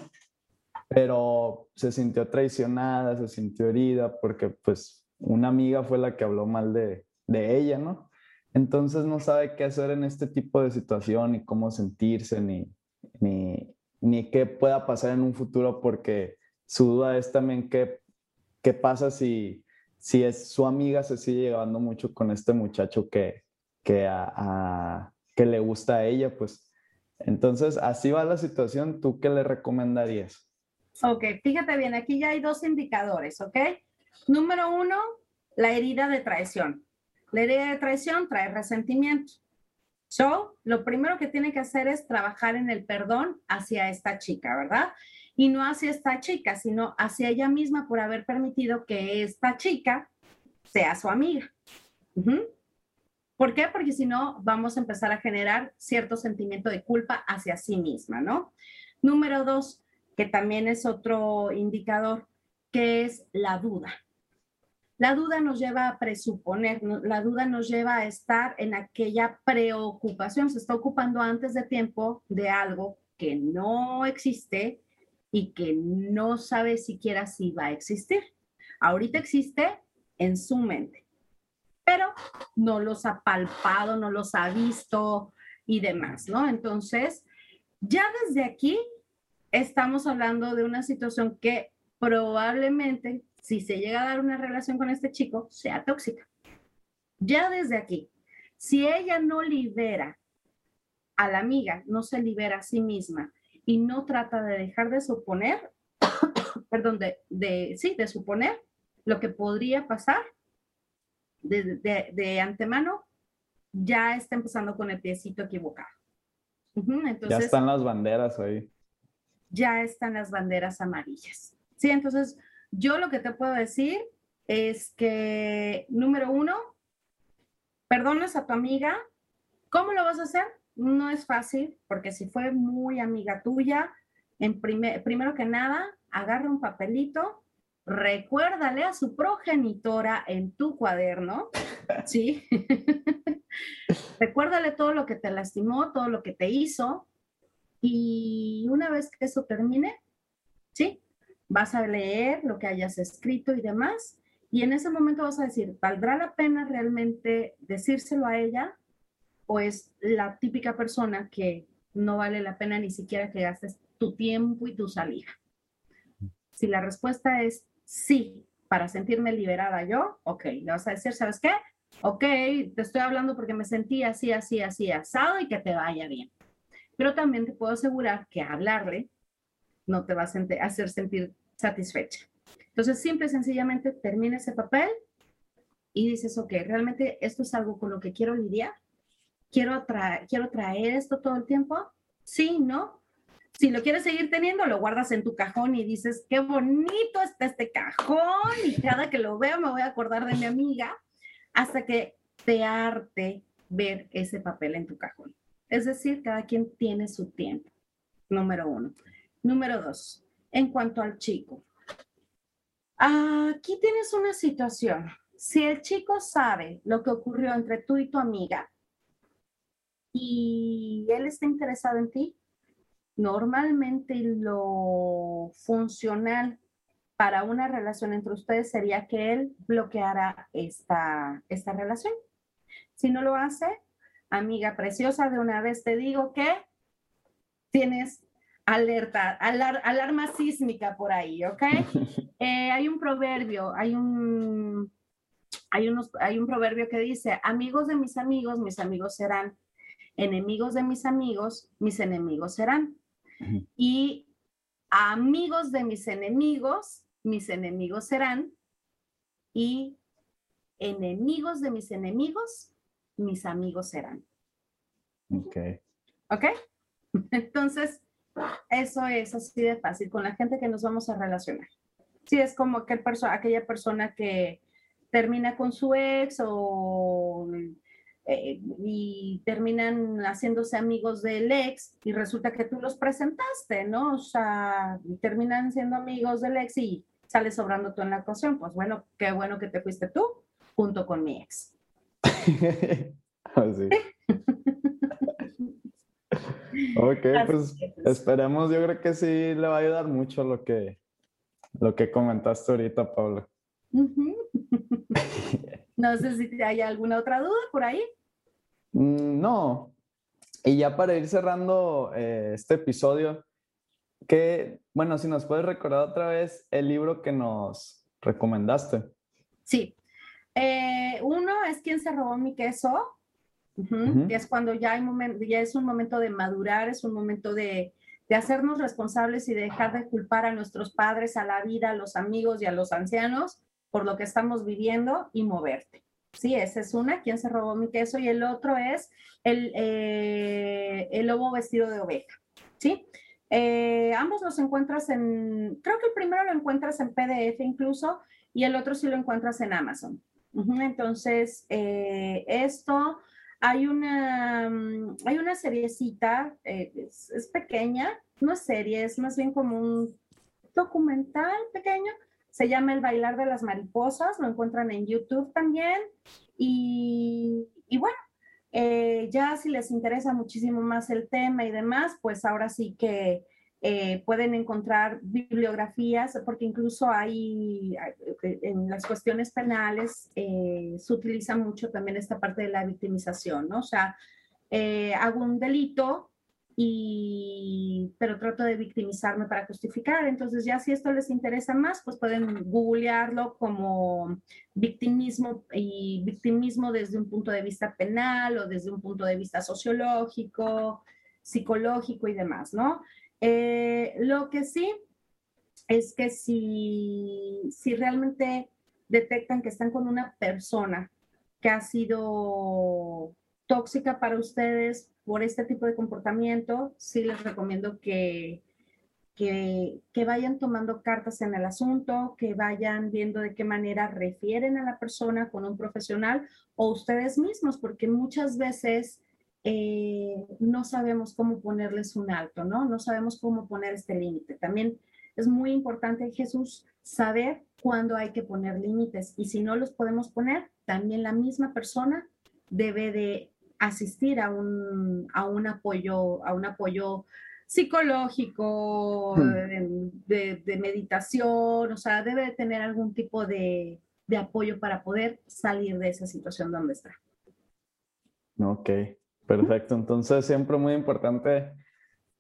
Pero se sintió traicionada, se sintió herida porque pues una amiga fue la que habló mal de, de ella, ¿no? Entonces no sabe qué hacer en este tipo de situación, ni cómo sentirse, ni, ni, ni qué pueda pasar en un futuro, porque su duda es también qué, qué pasa si, si es su amiga se sigue llevando mucho con este muchacho que, que, que le gusta a ella, pues entonces, así va la situación. ¿Tú qué le recomendarías? Ok, fíjate bien, aquí ya hay dos indicadores, ¿ok? Número uno, la herida de traición. La herida de traición trae resentimiento. So, lo primero que tiene que hacer es trabajar en el perdón hacia esta chica, ¿verdad? Y no hacia esta chica, sino hacia ella misma por haber permitido que esta chica sea su amiga. ¿Por qué? Porque si no, vamos a empezar a generar cierto sentimiento de culpa hacia sí misma, ¿no? Número dos, que también es otro indicador, que es la duda. La duda nos lleva a presuponer, la duda nos lleva a estar en aquella preocupación, se está ocupando antes de tiempo de algo que no existe y que no sabe siquiera si va a existir. Ahorita existe en su mente pero no los ha palpado, no los ha visto y demás, ¿no? Entonces, ya desde aquí estamos hablando de una situación que probablemente, si se llega a dar una relación con este chico, sea tóxica. Ya desde aquí, si ella no libera a la amiga, no se libera a sí misma y no trata de dejar de suponer, perdón, de, sí, de suponer lo que podría pasar, de, de, antemano ya está empezando con el piecito equivocado. ya están las banderas ahí. Ya están las banderas amarillas. Sí, entonces yo lo que te puedo decir es que, número uno, perdonas a tu amiga. ¿Cómo lo vas a hacer? No es fácil, porque si fue muy amiga tuya, en primero que nada, agarra un papelito, recuérdale a su progenitora en tu cuaderno, ¿sí? recuérdale todo lo que te lastimó, todo lo que te hizo, y una vez que eso termine, ¿sí? Vas a leer lo que hayas escrito y demás, y en ese momento vas a decir, ¿valdrá la pena realmente decírselo a ella? ¿O es la típica persona que no vale la pena ni siquiera que gastes tu tiempo y tu salida? Si la respuesta es sí, para sentirme liberada yo, ok, le vas a decir, ¿sabes qué? Ok, te estoy hablando porque me sentí así, así, así, asado y que te vaya bien. Pero también te puedo asegurar que hablarle no te va a hacer sentir satisfecha. Entonces, simple y sencillamente termina ese papel y dices, ok, realmente esto es algo con lo que quiero lidiar. Quiero, quiero traer esto todo el tiempo. Sí, no. Si lo quieres seguir teniendo, lo guardas en tu cajón y dices, qué bonito está este cajón y cada que lo veo me voy a acordar de mi amiga hasta que te arte ver ese papel en tu cajón. Es decir, cada quien tiene su tiempo, número uno. Número dos, en cuanto al chico, Aquí tienes una situación. Si el chico sabe lo que ocurrió entre tú y tu amiga y él está interesado en ti, normalmente lo funcional para una relación entre ustedes sería que él bloqueara esta, esta relación. Si no lo hace, amiga preciosa, de una vez te digo que tienes alerta, alarma sísmica por ahí, ¿ok? Eh, hay un proverbio, hay un, hay, unos, hay un proverbio que dice, amigos de mis amigos, mis amigos serán, enemigos de mis amigos, mis enemigos serán. Y amigos de mis enemigos, mis enemigos serán. Y enemigos de mis enemigos, mis amigos serán. Ok. Ok. Entonces, eso es así de fácil con la gente que nos vamos a relacionar sí es como aquel aquella persona que termina con su ex o eh, y terminan haciéndose amigos del ex y resulta que tú los presentaste, ¿no? O sea, terminan siendo amigos del ex y sales sobrando tú en la actuación. Pues bueno, qué bueno que te fuiste tú junto con mi ex. Así. ok, pues esperemos, yo creo que sí le va a ayudar mucho lo que, lo que comentaste ahorita, Pablo. no sé si hay alguna otra duda por ahí. Mm, no. Y ya para ir cerrando eh, este episodio, que, bueno, si nos puedes recordar otra vez el libro que nos recomendaste. Sí. Eh, uno es ¿Quién se robó mi queso? es cuando ya, hay ya es un momento de madurar, es un momento de, de hacernos responsables y dejar de culpar a nuestros padres, a la vida, a los amigos y a los ancianos por lo que estamos viviendo y moverte. Sí, esa es una, ¿quién se robó mi queso? Y el otro es el, eh, el lobo vestido de oveja. ¿Sí? Eh, ambos los encuentras en, creo que el primero lo encuentras en PDF incluso y el otro sí lo encuentras en Amazon. Entonces, eh, esto hay una, mm, hay una seriecita, eh, es, pequeña, no es serie, es más bien como un documental pequeño. Se llama El bailar de las mariposas, lo encuentran en YouTube también. Y, bueno, eh, ya si les interesa muchísimo más el tema y demás, pues ahora sí que eh, pueden encontrar bibliografías, porque incluso hay, en las cuestiones penales eh, se utiliza mucho también esta parte de la victimización, ¿no? O sea, eh, hago un delito pero trato de victimizarme para justificar. Entonces ya si esto les interesa más, pues pueden googlearlo como victimismo y victimismo desde un punto de vista penal o desde un punto de vista sociológico, psicológico y demás, ¿no? Eh, lo que sí es que si, si realmente detectan que están con una persona que ha sido tóxica para ustedes por este tipo de comportamiento, sí les recomiendo que, que, vayan tomando cartas en el asunto, que vayan viendo de qué manera refieren a la persona con un profesional o ustedes mismos, porque muchas veces eh, no sabemos cómo ponerles un alto, ¿no? No sabemos cómo poner este límite. También es muy importante, Jesús, saber cuándo hay que poner límites y si no los podemos poner, también la misma persona debe de asistir a un, a un apoyo, a un apoyo psicológico, hmm. de, de, meditación, o sea, debe de tener algún tipo de, de apoyo para poder salir de esa situación donde está. Ok, perfecto. Entonces, siempre muy importante,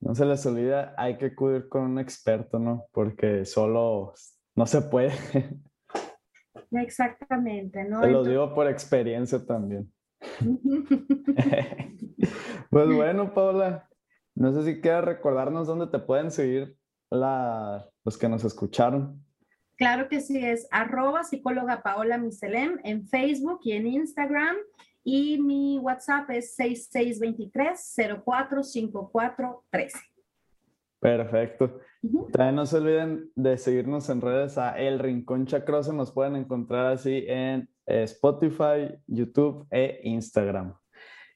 no se les olvida, hay que acudir con un experto, ¿no? Porque solo no se puede. Exactamente, ¿no? Te lo digo por experiencia también. pues bueno, Paula, no sé si quieres recordarnos dónde te pueden seguir los que nos escucharon. Claro que sí, es arroba psicóloga Paola Miselem en Facebook y en Instagram. Y mi WhatsApp es 6623-045413. Perfecto. También no se olviden de seguirnos en redes a El Rincón Chacroso. Nos pueden encontrar así en Spotify, YouTube e Instagram.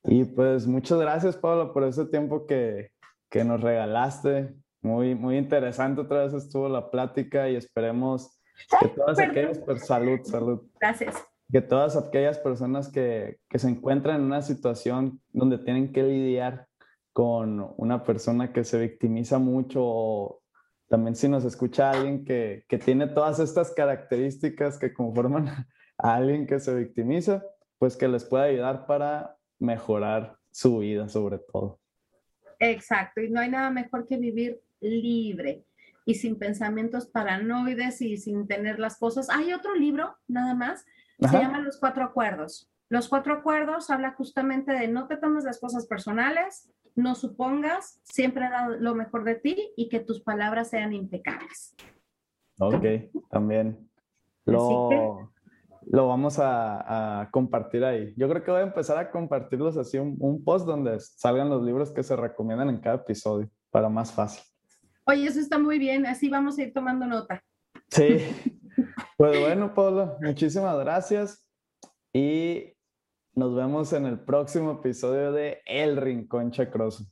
Y pues muchas gracias, Pablo, por ese tiempo que, que nos regalaste. Muy, muy interesante otra vez estuvo la plática y esperemos que todas aquellas, pues, salud, salud. Gracias. Que todas aquellas personas que, que se encuentran en una situación donde tienen que lidiar con una persona que se victimiza mucho o también si nos escucha alguien que, que tiene todas estas características que conforman a alguien que se victimiza, pues que les pueda ayudar para mejorar su vida sobre todo. Exacto, y no hay nada mejor que vivir libre y sin pensamientos paranoides y sin tener las cosas. Hay otro libro, nada más, se llama Los Cuatro Acuerdos. Los Cuatro Acuerdos habla justamente de no te tomes las cosas personales, no supongas, siempre da lo mejor de ti y que tus palabras sean impecables. Ok, también. Lo, lo vamos a, compartir ahí. Yo creo que voy a empezar a compartirlos así, un, post donde salgan los libros que se recomiendan en cada episodio, para más fácil. Oye, eso está muy bien, así vamos a ir tomando nota. Sí. Pues bueno, Pablo, muchísimas gracias y nos vemos en el próximo episodio de El Rincón Chacroso.